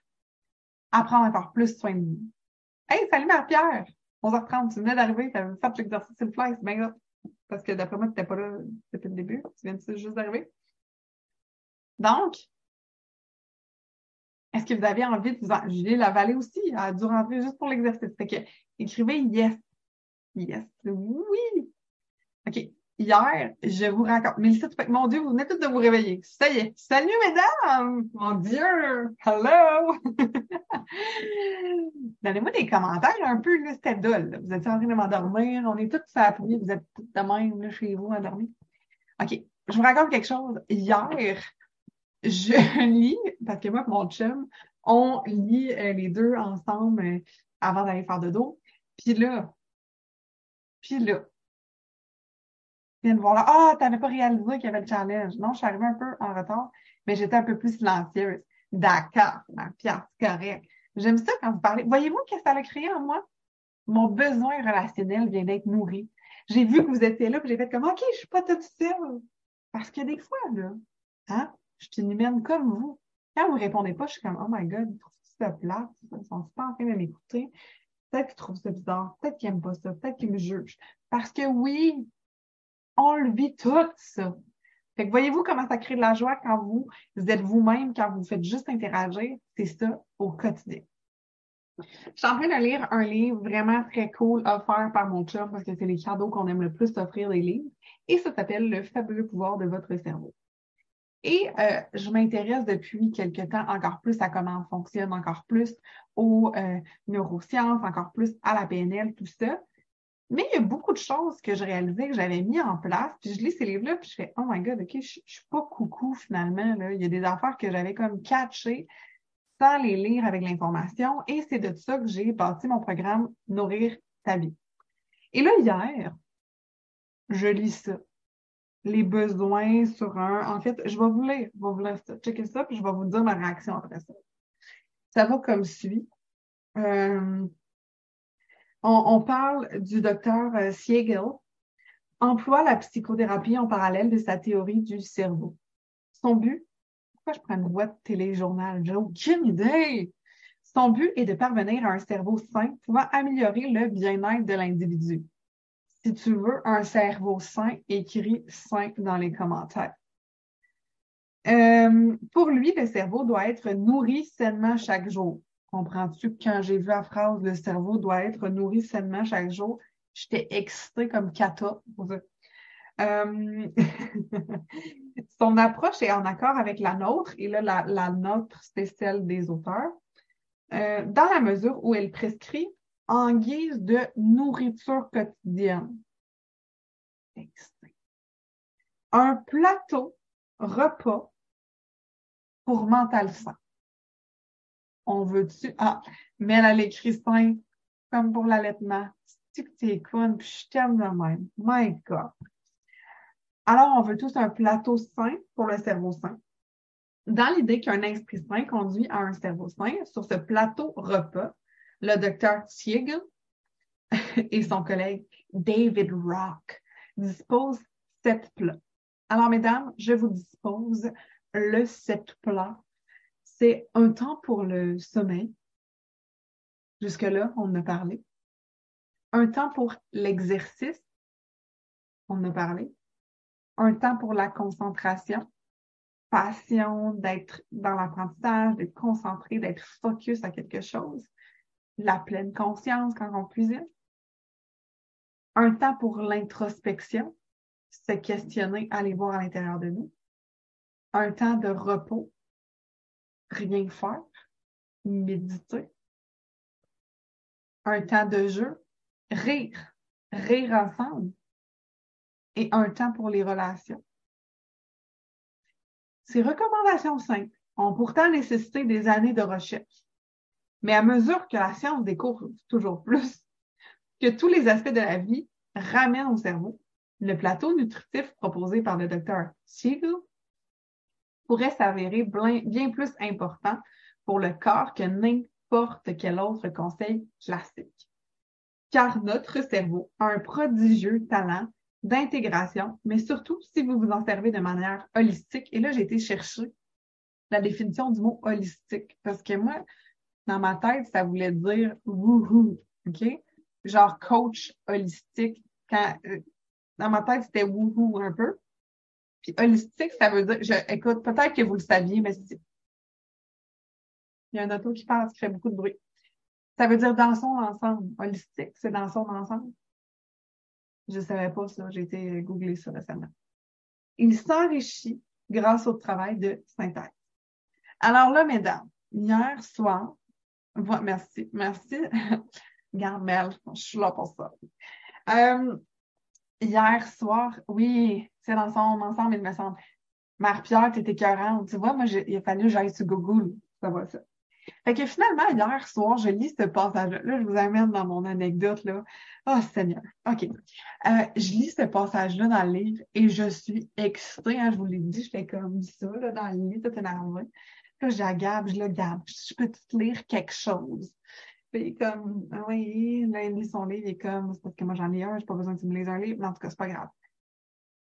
Apprendre encore plus soin de vous. Hey, salut Marie-Pierre! 11h30, tu venais d'arriver, tu avais fait l'exercice le fly, c'est bien. Parce que d'après moi, tu n'étais pas là depuis le début. Tu viens juste d'arriver. Donc, est-ce que vous avez envie de vous en... Julie Lavallée aussi a dû rentrer juste pour l'exercice. Fait que écrivez yes. Yes. Oui. OK hier, je vous raconte. Mélissa, tu mon Dieu, vous venez toutes de vous réveiller. Ça y est. Salut, mesdames! Mon Dieu! Hello! Donnez-moi des commentaires un peu, là, c'était. Vous êtes en train de m'endormir. On est toutes appuyées. Vous êtes toutes de même, là, chez vous, endormis. OK. Je vous raconte quelque chose. Hier, je lis, parce que moi mon chum, on lit euh, les deux ensemble euh, avant d'aller faire de dos. Puis là, puis là, viens de voir là, ah, tu n'avais pas réalisé qu'il y avait le challenge. Non, je suis arrivée un peu en retard, mais j'étais un peu plus silencieuse. D'accord, ma pierre, c'est correct. J'aime ça quand vous parlez. Voyez-vous qu'est-ce que ça a créé en moi? Mon besoin relationnel vient d'être nourri. J'ai vu que vous étiez là, puis j'ai fait comme, OK, je suis pas toute seule. Parce que des fois, là, hein, je suis une humaine comme vous. Quand vous répondez pas, je suis comme, oh my God, ils trouvent ça plat, ils sont pas en train de m'écouter. Peut-être qu'ils trouvent ça bizarre, peut-être qu'ils n'aiment pas ça, peut-être qu'ils me jugent. Parce que oui, on le vit tout, ça. Fait que voyez-vous comment ça crée de la joie quand vous, êtes vous-même, quand vous faites juste interagir, c'est ça au quotidien. Je suis en train de lire un livre vraiment très cool offert par mon chum parce que c'est les cadeaux qu'on aime le plus offrir des livres et ça s'appelle Le fabuleux pouvoir de votre cerveau. Et euh, je m'intéresse depuis quelque temps encore plus à comment on fonctionne, encore plus aux euh, neurosciences, encore plus à la PNL, tout ça. Mais il y a beaucoup de choses que je réalisais que j'avais mis en place. Puis je lis ces livres-là, puis je fais Oh my God, OK, je, ne suis pas coucou finalement. Là. Il y a des affaires que j'avais comme catchées sans les lire avec l'information. Et c'est de ça que j'ai bâti mon programme Nourrir ta vie. Et là, hier, je lis ça. Les besoins sur un. En fait, je vais vous lire, je vais vous lire ça. Checkez ça, puis je vais vous dire ma réaction après ça. Ça va comme suit. Euh, on, parle du docteur euh, Siegel, emploie la psychothérapie en parallèle de sa théorie du cerveau. Son but, pourquoi je prends une voix de téléjournal? J'ai aucune idée. Son but est de parvenir à un cerveau sain pouvant améliorer le bien-être de l'individu. Si tu veux un cerveau sain, écris sain dans les commentaires. Euh, pour lui, le cerveau doit être nourri sainement chaque jour. Comprends-tu que quand j'ai vu la phrase le cerveau doit être nourri sainement chaque jour, j'étais excitée comme Kata. Euh, son approche est en accord avec la nôtre, et là, la, nôtre, c'est celle des auteurs, euh, dans la mesure où elle prescrit en guise de nourriture quotidienne. Un plateau repas pour mental sain. On veut-tu? Ah, mais elle a l'écrit sain comme pour l'allaitement. Tu que tu es puis je t'aime même. My God. Alors, on veut tous un plateau sain pour le cerveau sain. Dans l'idée qu'un esprit sain conduit à un cerveau sain, sur ce plateau repas, le docteur Siegel et son collègue David Rock disposent sept plats. Alors, mesdames, je vous dispose le sept plats. C'est un temps pour le sommeil. Jusque-là, on en a parlé. Un temps pour l'exercice. On en a parlé. Un temps pour la concentration. Passion d'être dans l'apprentissage, d'être concentré, d'être focus à quelque chose. La pleine conscience quand on cuisine. Un temps pour l'introspection, se questionner, aller voir à l'intérieur de nous un temps de repos, rien faire, méditer, un temps de jeu, rire, rire ensemble, et un temps pour les relations. Ces recommandations simples ont pourtant nécessité des années de recherche. Mais à mesure que la science découvre toujours plus, que tous les aspects de la vie ramènent au cerveau, le plateau nutritif proposé par le docteur Siegel pourrait s'avérer bien plus important pour le corps que n'importe quel autre conseil classique. Car notre cerveau a un prodigieux talent d'intégration, mais surtout si vous vous en servez de manière holistique. Et là, j'ai été chercher la définition du mot holistique parce que moi, dans ma tête, ça voulait dire wouhou, OK? Genre coach holistique. Euh, dans ma tête, c'était wouhou un peu. Puis holistique, ça veut dire, je, écoute, peut-être que vous le saviez, mais c'est... il y a un auto qui passe, qui fait beaucoup de bruit. Ça veut dire dans son ensemble. Holistique, c'est dans son ensemble. Je ne savais pas ça, j'ai été googler ça récemment. Il s'enrichit grâce au travail de synthèse. Alors là, mesdames, hier soir, merci, merci. Garde Mel, je suis là pour ça. Euh, hier soir, oui, c'est dans son ensemble, il me semble. Mère-Pierre, t'es écœurante. Tu vois, moi, il a fallu que j'aille sur Google. Ça va, ça. Fait que finalement, hier soir, je lis ce passage-là. Là, je vous amène dans mon anecdote, là. Oh, Seigneur. OK. Euh, je lis ce passage-là dans le livre et je suis excitée. Hein, je vous l'ai dit, je fais comme ça, là, dans le livre, tout énervé. Là, je je le Gab. Je peux te lire quelque chose? Puis comme, ah oui, là, il lit son livre, il est comme, c'est parce que moi j'en ai un, j'ai pas besoin que tu me lises un livre. Mais en tout cas, c'est pas grave.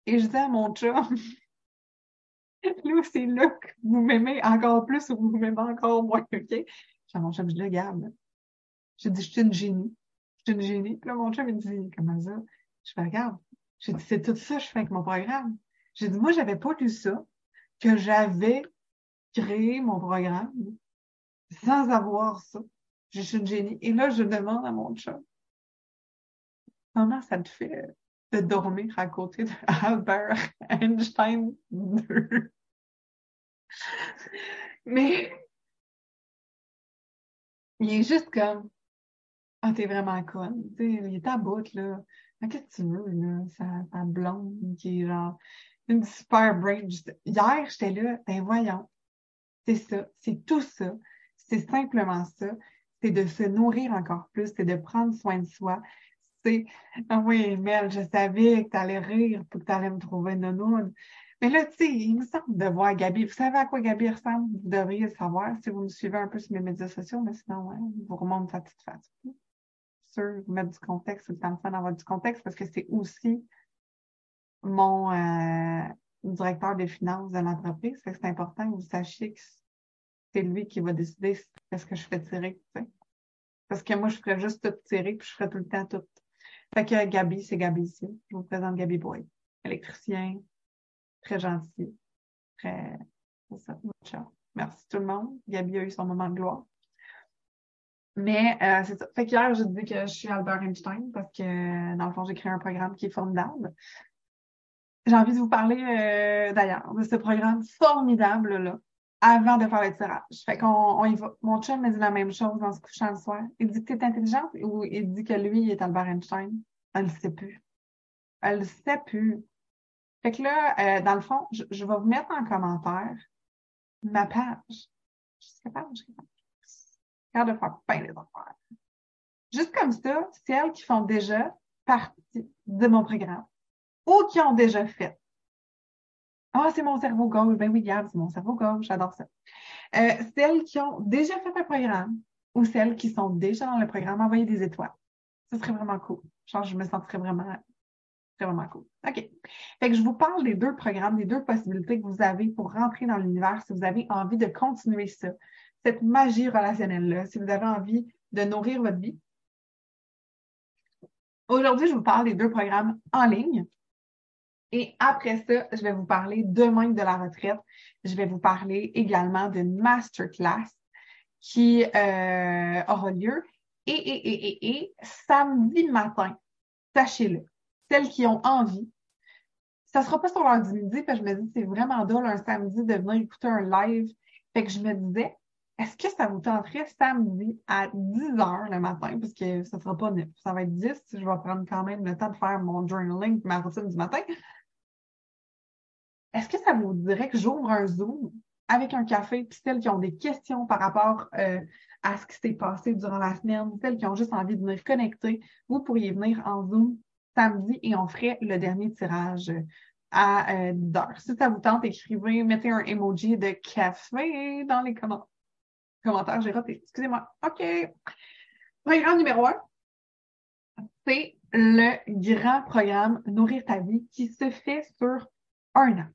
Et je dis à mon chum, là, c'est là que vous m'aimez encore plus ou vous m'aimez encore moins, OK? J'ai à mon chum, je le garde. J'ai dit, je suis une génie. Je suis une génie. Puis là, mon chum, il me dit, comment ça? Je fais, regarde. J'ai dit, c'est tout ça que je fais avec mon programme. J'ai dit, moi, j'avais pas lu ça, que j'avais créé mon programme sans avoir ça. Je suis une génie. Et là, je demande à mon chum, comment ça te fait de dormir à côté d'Albert Einstein 2? Mais il est juste comme, ah, t'es vraiment conne. il est à bout, là. Qu'est-ce que tu veux, là? Sa, blonde qui est genre une super brain. Hier, j'étais là, ben voyons. C'est ça. C'est tout ça. C'est simplement ça c'est de se nourrir encore plus, c'est de prendre soin de soi. C'est, ah oui, Mel, je savais que tu allais rire pour que tu allais me trouver nounoun. Mais là, tu sais, il me semble de voir Gabi. Vous savez à quoi Gabi ressemble? Vous devriez le savoir si vous me suivez un peu sur mes médias sociaux, mais sinon, ouais, vous remonte sa petite face. Sûr, vous mettre du contexte, c'est le temps d'avoir du contexte parce que c'est aussi mon euh, directeur des finances de l'entreprise. C'est important que vous sachiez que c'est lui qui va décider ce que je fais tirer. Parce que moi, je ferais juste tout tirer, puis je ferais tout le temps tout. Fait que Gabi, c'est Gabi ici. Je vous présente Gabi Boy. Électricien, très gentil, très... ça, Merci tout le monde. Gabi a eu son moment de gloire. Mais euh, c'est ça. Fait qu'hier, je dis que je suis Albert Einstein parce que, dans le fond, j'ai créé un programme qui est formidable. J'ai envie de vous parler, euh, d'ailleurs, de ce programme formidable-là, avant de faire le tirage. Fait qu'on on y va. Mon chum me dit la même chose en se couchant le soir. Il dit que tu es intelligente ou il dit que lui, il est Albert Einstein? Elle ne sait plus. Elle ne sait plus. Fait que là, euh, dans le fond, je, je, vais vous mettre en commentaire ma page. Je suis je de faire les. Juste comme ça, celles qui font déjà partie de mon programme ou qui ont déjà fait. Ah, c'est mon cerveau gauche. Ben oui, regarde, c'est mon cerveau gauche. J'adore ça. Euh, celles qui ont déjà fait un programme ou celles qui sont déjà dans le programme, envoyez des étoiles. Ce serait vraiment cool. Je me sentirais vraiment, vraiment cool. OK. Fait que je vous parle des deux programmes, des deux possibilités que vous avez pour rentrer dans l'univers si vous avez envie de continuer ça, cette magie relationnelle-là, si vous avez envie de nourrir votre vie. Aujourd'hui, je vous parle des deux programmes en ligne. Et après ça, je vais vous parler demain de la retraite. Je vais vous parler également d'une masterclass qui euh, aura lieu. Et, et, et, et, et samedi matin, sachez-le, celles qui ont envie, ça sera pas sur l'heure du midi, parce que je me dis c'est vraiment drôle un samedi de venir écouter un live. Fait que je me disais, est-ce que ça vous tenterait samedi à 10 heures le matin, parce que ça sera pas 9, ça va être 10, je vais prendre quand même le temps de faire mon journaling, ma routine du matin. Est-ce que ça vous dirait que j'ouvre un Zoom avec un café, puis celles qui ont des questions par rapport euh, à ce qui s'est passé durant la semaine, celles qui ont juste envie de venir connecter, vous pourriez venir en Zoom samedi et on ferait le dernier tirage à 10 euh, heures. Si ça vous tente, écrivez, mettez un emoji de café dans les commentaires commentaire, j'ai raté. Excusez-moi. OK. Programme numéro un, c'est le grand programme Nourrir ta vie qui se fait sur un an.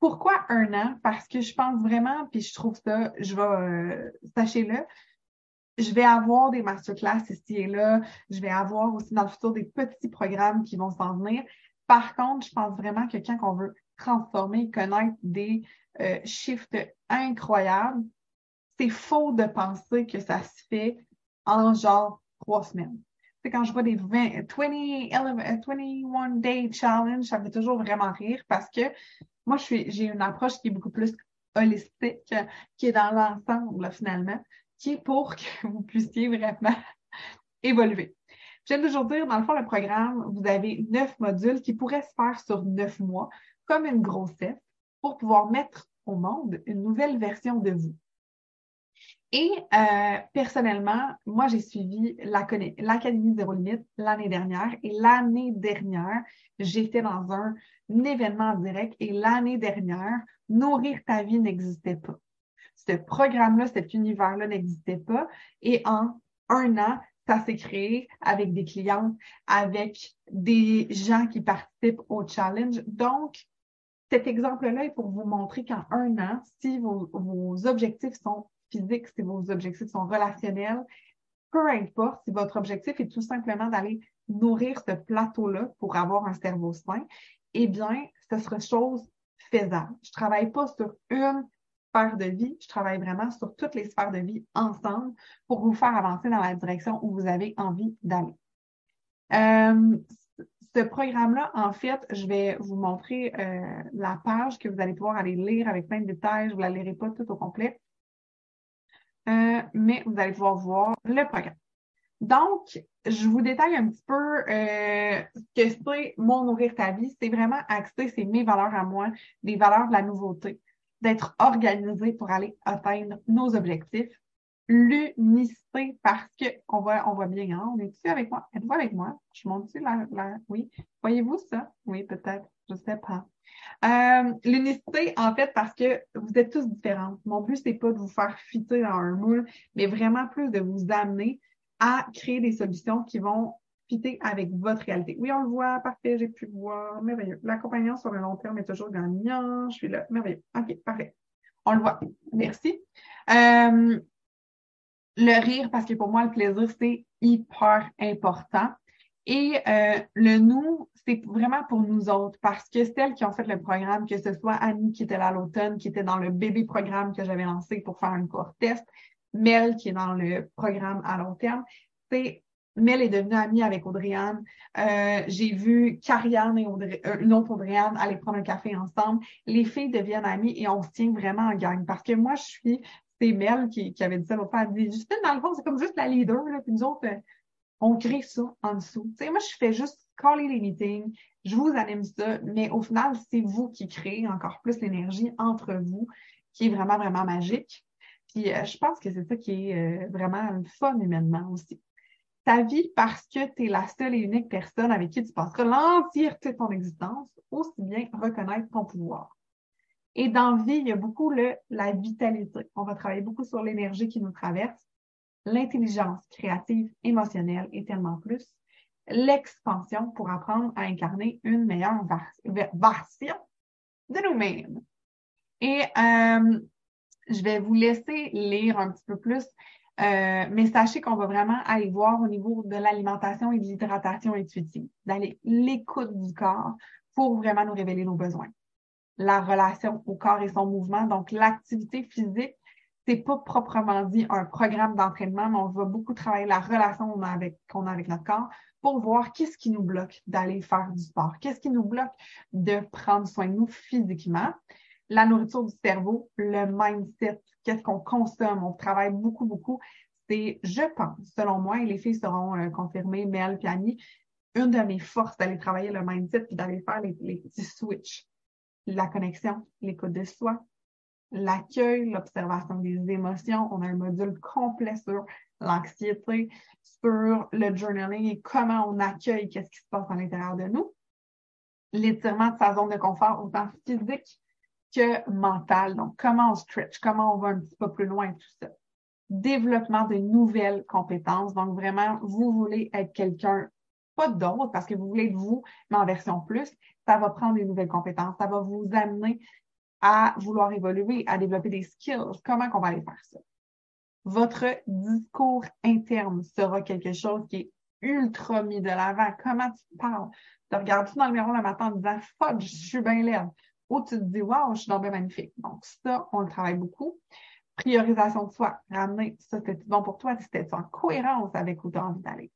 Pourquoi un an? Parce que je pense vraiment, puis je trouve ça, je vais, euh, sachez-le, je vais avoir des masterclass ici et là. Je vais avoir aussi dans le futur des petits programmes qui vont s'en venir. Par contre, je pense vraiment que quand on veut transformer, connaître des euh, shifts incroyables, c'est faux de penser que ça se fait en genre trois semaines. C'est quand je vois des 20, 21 day challenge, ça me fait toujours vraiment rire parce que moi, je suis, j'ai une approche qui est beaucoup plus holistique, qui est dans l'ensemble finalement, qui est pour que vous puissiez vraiment évoluer. J'aime toujours dire, dans le fond, le programme, vous avez neuf modules qui pourraient se faire sur neuf mois, comme une grossesse, pour pouvoir mettre au monde une nouvelle version de vous. Et euh, personnellement, moi, j'ai suivi l'Académie Zéro Limite l'année dernière. Et l'année dernière, j'étais dans un, événement direct. Et l'année dernière, Nourrir ta vie n'existait pas. Ce programme-là, cet univers-là n'existait pas. Et en un an, ça s'est créé avec des clients, avec des gens qui participent au challenge. Donc, cet exemple-là est pour vous montrer qu'en un an, si vos, vos objectifs sont physique, si vos objectifs sont relationnels, peu importe si votre objectif est tout simplement d'aller nourrir ce plateau-là pour avoir un cerveau sain, eh bien, ce sera chose faisable. Je travaille pas sur une sphère de vie, je travaille vraiment sur toutes les sphères de vie ensemble pour vous faire avancer dans la direction où vous avez envie d'aller. Euh, ce programme-là, en fait, je vais vous montrer euh, la page que vous allez pouvoir aller lire avec plein de détails. Je ne vous la lirai pas tout au complet. Euh, mais vous allez pouvoir voir le programme. Donc, je vous détaille un petit peu euh, ce que c'est mon nourrir ta vie. C'est vraiment axé, c'est mes valeurs à moi, des valeurs de la nouveauté, d'être organisé pour aller atteindre nos objectifs. L'unicité, parce que on voit, on voit bien, hein? on est-tu avec moi? Êtes-vous avec moi? Je monte-tu la, la, oui? Voyez-vous ça? Oui, peut-être. Je sais pas. Euh, l'unicité, en fait, parce que vous êtes tous différents. Mon but, c'est pas de vous faire fitter dans un moule, mais vraiment plus de vous amener à créer des solutions qui vont fitter avec votre réalité. Oui, on le voit, parfait, j'ai pu le voir, merveilleux. L'accompagnement sur le long terme est toujours gagnant, je suis là, merveilleux. OK, parfait. On le voit. Merci. Euh, le rire, parce que pour moi, le plaisir, c'est hyper important. Et euh, le nous, c'est vraiment pour nous autres, parce que celles qui ont fait le programme, que ce soit Annie qui était là à l'automne, qui était dans le bébé programme que j'avais lancé pour faire un court test, Mel qui est dans le programme à long terme, c'est Mel est devenue amie avec Audriane. Euh, j'ai vu Carianne et euh, une autre Audriane aller prendre un café ensemble. Les filles deviennent amies et on se tient vraiment en gang. Parce que moi, je suis, c'est Mel qui, avait dit ça l'autre fois. Elle dit, Justine, dans le fond, c'est comme juste la leader. Là, puis nous autres, euh, on crée ça en dessous. Tu sais, moi, je fais juste caller les meetings. Je vous anime ça. Mais au final, c'est vous qui créez encore plus l'énergie entre vous, qui est vraiment, vraiment magique. Puis je pense que c'est ça qui est vraiment le fun humainement aussi ta vie parce que tu es la seule et unique personne avec qui tu passeras l'entièreté de ton existence, aussi bien reconnaître ton pouvoir. Et dans vie, il y a beaucoup le, la vitalité. On va travailler beaucoup sur l'énergie qui nous traverse, l'intelligence créative, émotionnelle et tellement plus, l'expansion pour apprendre à incarner une meilleure version de nous-mêmes. Et euh, je vais vous laisser lire un petit peu plus euh, mais sachez qu'on va vraiment aller voir au niveau de l'alimentation et de l'hydratation intuitive, d'aller l'écoute du corps pour vraiment nous révéler nos besoins. La relation au corps et son mouvement, donc l'activité physique, c'est pas proprement dit un programme d'entraînement, mais on va beaucoup travailler la relation qu'on a avec, a avec notre corps pour voir qu'est-ce qui nous bloque d'aller faire du sport, qu'est-ce qui nous bloque de prendre soin de nous physiquement? La nourriture du cerveau, le mindset, qu'est-ce qu'on consomme? On travaille beaucoup, beaucoup. C'est, je pense, selon moi, et les filles seront euh, confirmées, Mel Annie, une de mes forces d'aller travailler le mindset puis d'aller faire les, petits switches. La connexion, l'écoute de soi, l'accueil, l'observation des émotions. On a un module complet sur l'anxiété, sur le journaling et comment on accueille qu'est-ce qui se passe à l'intérieur de nous. L'étirement de sa zone de confort, autant physique que mental. Donc, comment on stretch, comment on va un petit peu plus loin, tout ça. Développement de nouvelles compétences. Donc, vraiment, vous voulez être quelqu'un, pas d'autre, parce que vous voulez être vous, mais en version plus. Ça va prendre des nouvelles compétences. Ça va vous amener à vouloir évoluer, à développer des skills. Comment qu'on va aller faire ça? Votre discours interne sera quelque chose qui est ultra mis de l'avant. Comment tu parles? Tu regardes tout dans le miroir le matin en disant Fuck, je suis bien laide? Ou tu te dis, waouh, je suis dans magnifique. Donc, ça, on le travaille beaucoup. Priorisation de soi, ramener ça, c'était bon pour toi, c'était en cohérence avec où tu as envie d'aller?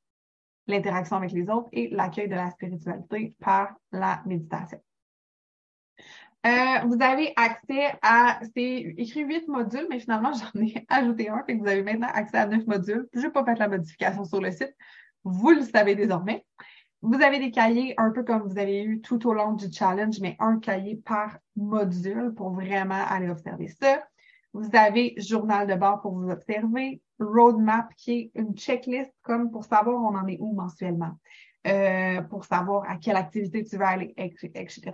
L'interaction avec les autres et l'accueil de la spiritualité par la méditation. Euh, vous avez accès à, c'est écrit huit modules, mais finalement, j'en ai ajouté un, et vous avez maintenant accès à neuf modules. Je n'ai pas fait la modification sur le site. Vous le savez désormais. Vous avez des cahiers un peu comme vous avez eu tout au long du challenge, mais un cahier par module pour vraiment aller observer ça. Vous avez journal de bord pour vous observer, roadmap qui est une checklist comme pour savoir on en est où mensuellement, euh, pour savoir à quelle activité tu vas aller, etc.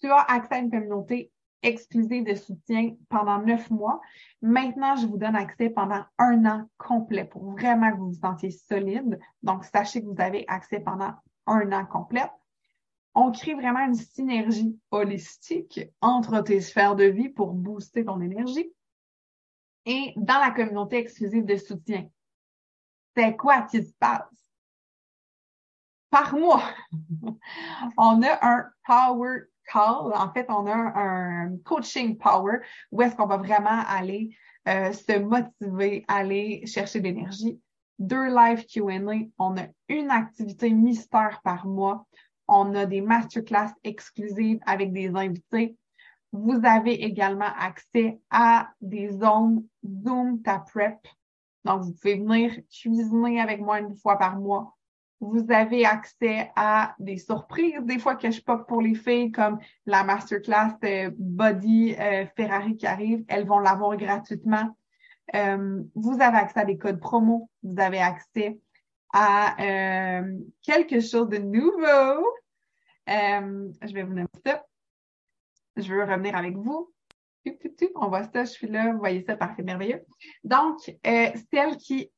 Tu as accès à une communauté exclusive de soutien pendant neuf mois. Maintenant, je vous donne accès pendant un an complet pour vraiment que vous vous sentiez solide. Donc, sachez que vous avez accès pendant un an complet. On crée vraiment une synergie holistique entre tes sphères de vie pour booster ton énergie. Et dans la communauté exclusive de soutien, c'est quoi qui se passe? Par mois, on a un Power en fait, on a un, coaching power où est-ce qu'on va vraiment aller euh, se motiver, aller chercher de l'énergie. Deux live Q&A. On a une activité mystère par mois. On a des masterclass exclusives avec des invités. Vous avez également accès à des zones Zoom Ta Prep. Donc, vous pouvez venir cuisiner avec moi une fois par mois vous avez accès à des surprises, des fois que je pop pour les filles, comme la masterclass Body euh, Ferrari qui arrive. Elles vont l'avoir gratuitement. Euh, vous avez accès à des codes promo. Vous avez accès à euh, quelque chose de nouveau. je vais vous nommer ça. Je veux revenir avec vous. On voit ça, je suis là, vous voyez ça, parfait, merveilleux. Donc, celle qui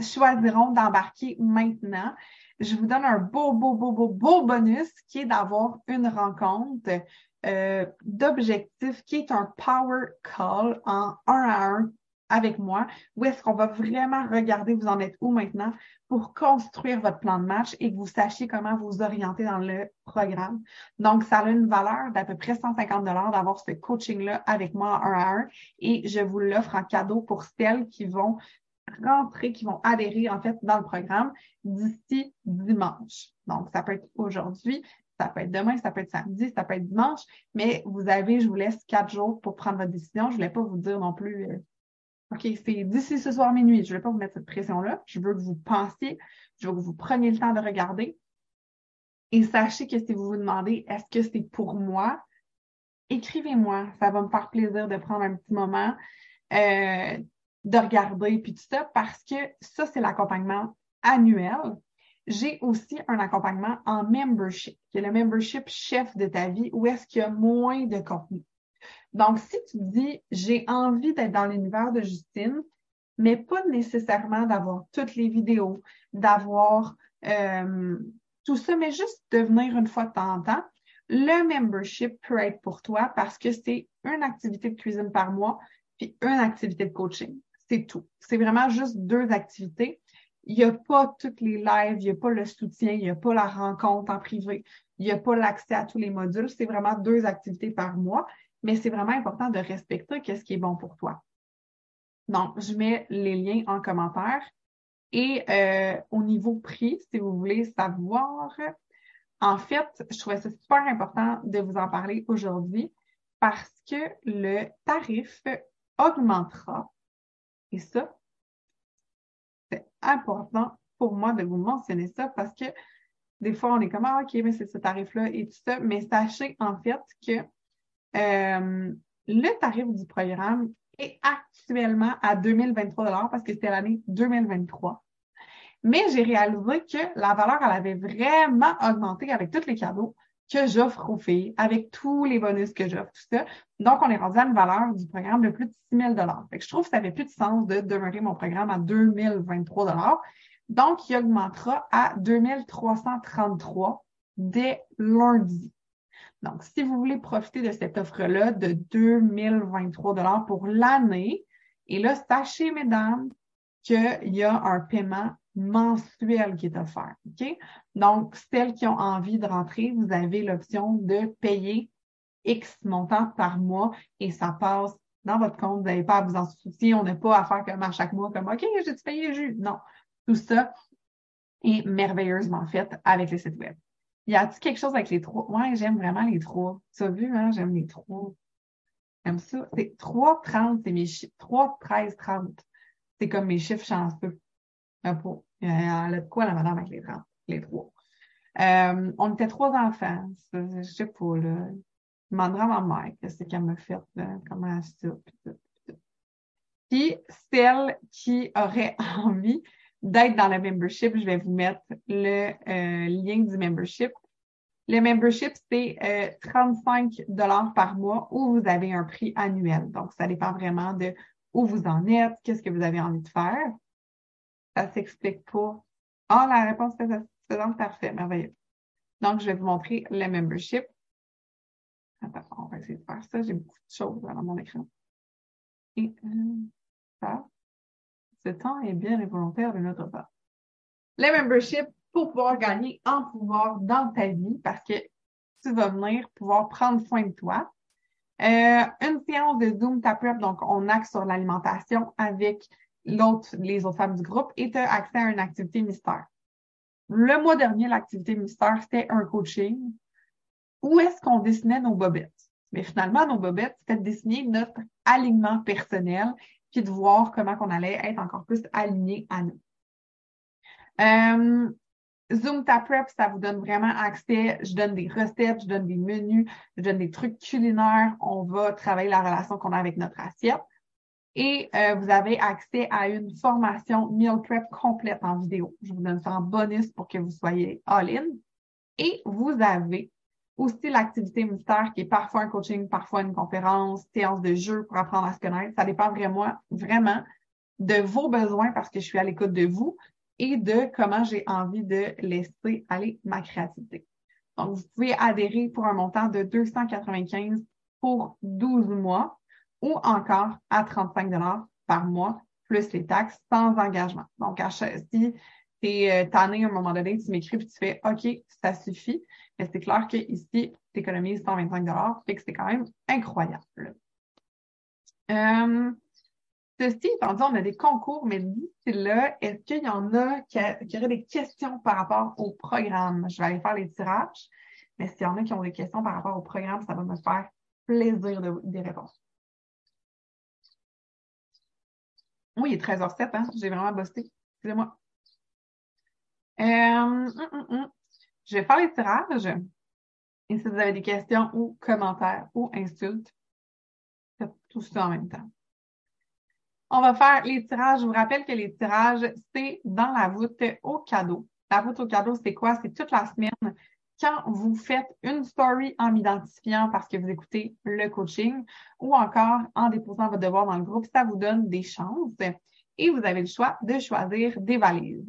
choisiront d'embarquer maintenant, je vous donne un beau, beau, beau, beau, beau bonus qui est d'avoir une rencontre euh, d'objectifs qui est un power call en un à un avec moi où est-ce qu'on va vraiment regarder vous en êtes où maintenant pour construire votre plan de match et que vous sachiez comment vous orienter dans le programme. Donc, ça a une valeur d'à peu près 150 dollars d'avoir ce coaching-là avec moi un à un et je vous l'offre en cadeau pour celles qui vont rentrer, qui vont adhérer en fait dans le programme d'ici dimanche. Donc, ça peut être aujourd'hui, ça peut être demain, ça peut être samedi, ça peut être dimanche, mais vous avez, je vous laisse quatre jours pour prendre votre décision. Je ne voulais pas vous dire non plus, euh, OK, c'est d'ici ce soir minuit. Je ne vais pas vous mettre cette pression-là. Je veux que vous pensiez, je veux que vous preniez le temps de regarder. Et sachez que si vous vous demandez, est-ce que c'est pour moi? Écrivez-moi. Ça va me faire plaisir de prendre un petit moment, euh, de regarder, puis tout ça, parce que ça, c'est l'accompagnement annuel j'ai aussi un accompagnement en membership, qui est le membership chef de ta vie, où est-ce qu'il y a moins de contenu. Donc, si tu dis, j'ai envie d'être dans l'univers de Justine, mais pas nécessairement d'avoir toutes les vidéos, d'avoir euh, tout ça, mais juste de venir une fois de temps en temps, le membership peut être pour toi parce que c'est une activité de cuisine par mois, puis une activité de coaching. C'est tout. C'est vraiment juste deux activités il n'y a pas toutes les lives, il n'y a pas le soutien, il n'y a pas la rencontre en privé, il n'y a pas l'accès à tous les modules. C'est vraiment deux activités par mois, mais c'est vraiment important de respecter qu'est-ce qui est bon pour toi. Donc, je mets les liens en commentaire. Et euh, au niveau prix, si vous voulez savoir, en fait, je trouvais ça super important de vous en parler aujourd'hui parce que le tarif augmentera. Et ça, important pour moi de vous mentionner ça parce que des fois, on est comme, ah, OK, mais c'est ce tarif-là et tout ça. Mais sachez en fait que euh, le tarif du programme est actuellement à 2023 parce que c'était l'année 2023. Mais j'ai réalisé que la valeur, elle avait vraiment augmenté avec tous les cadeaux que j'offre aux filles, avec tous les bonus que j'offre, tout ça. Donc, on est rendu à une valeur du programme de plus de 6 000 fait que Je trouve que ça n'avait plus de sens de demeurer mon programme à 2023 Donc, il augmentera à 2333 dès lundi. Donc, si vous voulez profiter de cette offre-là de 2023 pour l'année, et là, sachez, mesdames, qu'il y a un paiement mensuel qui est offert. OK? Donc, celles qui ont envie de rentrer, vous avez l'option de payer X montant par mois et ça passe dans votre compte. Vous n'avez pas à vous en soucier. On n'a pas à faire comme à chaque mois, comme OK, j'ai payé le jus. Non. Tout ça est merveilleusement fait avec le site web. Y a-t-il quelque chose avec les trois? Ouais, j'aime vraiment les trois. Tu as vu, hein? J'aime les trois. J'aime ça. C'est 3, 30, c'est mes chiffres. 3, 13, 30. C'est comme mes chiffres chanceux. Euh, elle a de quoi, la madame, avec les, les trois? Euh, on était trois enfants. Je sais pas, là. Je demanderai à ma mère qu'est-ce qu'elle m'a fait, là, comment ça, puis, puis celle qui aurait envie d'être dans le membership, je vais vous mettre le euh, lien du membership. Le membership, c'est 35 dollars par mois où vous avez un prix annuel. Donc, ça dépend vraiment de où vous en êtes, qu'est-ce que vous avez envie de faire ça s'explique pas. Ah, la réponse est satisfaisante, parfait, merveilleux. Donc, je vais vous montrer le membership. Attends, on va essayer de faire ça. J'ai beaucoup de choses dans mon écran. Et euh, ça, ce temps est bien involontaire de notre part. Le membership pour pouvoir gagner en pouvoir dans ta vie parce que tu vas venir pouvoir prendre soin de toi. Euh, une séance de Zoom Tap donc on axe sur l'alimentation avec l'autre, les autres femmes du groupe, et tu as accès à une activité mystère. Le mois dernier, l'activité mystère, c'était un coaching. Où est-ce qu'on dessinait nos bobettes? Mais finalement, nos bobettes, c'était de dessiner notre alignement personnel, puis de voir comment on allait être encore plus aligné à nous. Euh, Zoom Ta Prep, ça vous donne vraiment accès. Je donne des recettes, je donne des menus, je donne des trucs culinaires. On va travailler la relation qu'on a avec notre assiette. Et euh, vous avez accès à une formation meal prep complète en vidéo. Je vous donne ça en bonus pour que vous soyez all-in. Et vous avez aussi l'activité mystère qui est parfois un coaching, parfois une conférence, séance de jeu pour apprendre à se connaître. Ça dépend vraiment, vraiment de vos besoins parce que je suis à l'écoute de vous et de comment j'ai envie de laisser aller ma créativité. Donc, vous pouvez adhérer pour un montant de 295 pour 12 mois ou encore à 35 par mois, plus les taxes, sans engagement. Donc, si tu es euh, tanné à un moment donné, tu m'écris et tu fais OK, ça suffit. Mais c'est clair qu'ici, tu économises 125 fait que c'est quand même incroyable. Euh, ceci étant dit, on a des concours, mais d'ici là, est-ce qu'il y en a qui, auraient des questions par rapport au programme? Je vais aller faire les tirages, mais s'il y en a qui ont des questions par rapport au programme, ça va me faire plaisir de, des réponses. Oui, il est 13h07, hein? J'ai vraiment bossé. Excusez-moi. Euh, hum, hum, hum. Je vais faire les tirages. Et si vous avez des questions ou commentaires ou insultes, faites tout ça en même temps. On va faire les tirages. Je vous rappelle que les tirages, c'est dans la voûte au cadeau. La voûte au cadeau, c'est quoi? C'est toute la semaine. Quand vous faites une story en m'identifiant parce que vous écoutez le coaching ou encore en déposant votre devoir dans le groupe, ça vous donne des chances et vous avez le choix de choisir des valises.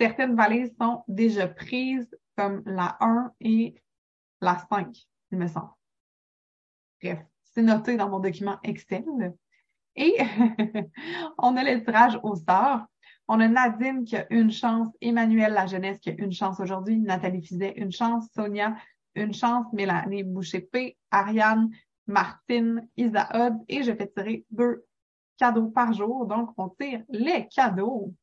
Certaines valises sont déjà prises comme la 1 et la 5, il me semble. Bref, c'est noté dans mon document Excel. Et on a le tirage au sort. On a Nadine qui a une chance, Emmanuel La Jeunesse qui a une chance aujourd'hui, Nathalie Fizet une chance, Sonia une chance, Mélanie Boucher-P, Ariane, Martine, Isa et je fais tirer deux cadeaux par jour. Donc, on tire les cadeaux.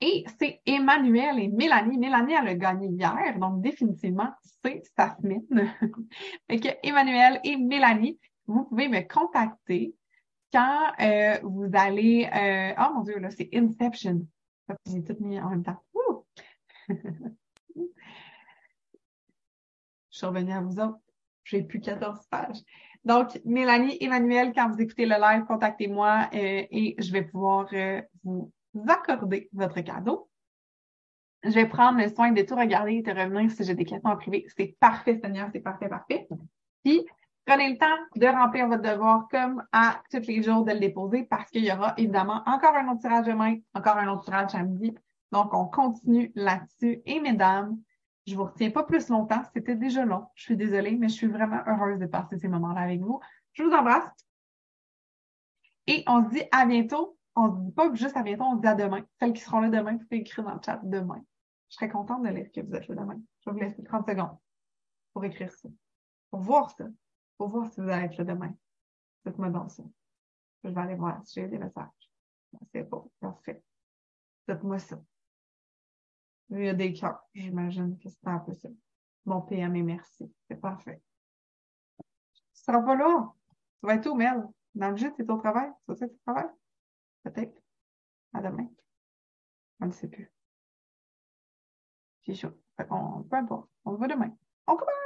Et c'est Emmanuel et Mélanie. Mélanie, elle a gagné hier, donc définitivement, c'est sa semaine. fait Emmanuel et Mélanie, vous pouvez me contacter quand euh, vous allez. Euh, oh mon Dieu, là, c'est Inception. J'ai tout mis en même temps. Je suis revenue à vous autres. J'ai plus 14 pages. Donc, Mélanie, Emmanuel, quand vous écoutez le live, contactez-moi euh, et je vais pouvoir vous accorder votre cadeau. Je vais prendre le soin de tout regarder et de revenir si j'ai des questions en privé. C'est parfait, Seigneur, c'est parfait, parfait. Puis, prenez le temps de remplir votre devoir comme à tous les jours de le déposer parce qu'il y aura évidemment encore un autre tirage demain, encore un autre tirage samedi. Donc, on continue là-dessus. Et mesdames, je vous retiens pas plus longtemps. C'était déjà long. Je suis désolée, mais je suis vraiment heureuse de passer ces moments-là avec vous. Je vous embrasse. Et on se dit à bientôt on ne dit pas juste à bientôt, on se dit à demain. Celles qui seront là demain, vous pouvez écrire dans le chat demain. Je serais contente de lire que vous êtes là demain. Je vais vous laisser 30 secondes pour écrire ça. Pour voir ça. Pour voir si vous allez être là demain. Faites-moi dans ça. Je vais aller voir si j'ai des messages. C'est bon. Parfait. Faites-moi ça. Il y a des cœurs. J'imagine que c'est un peu ça. Bon PM et merci. C'est parfait. Tu seras pas là. Tu vas être où, Mel? Dans le gîte, c'est au travail? C'est ça, tu travailles? Peut-être. À demain. On ne sait plus. C'est chaud. On, peu importe. On se voit demain. On commence!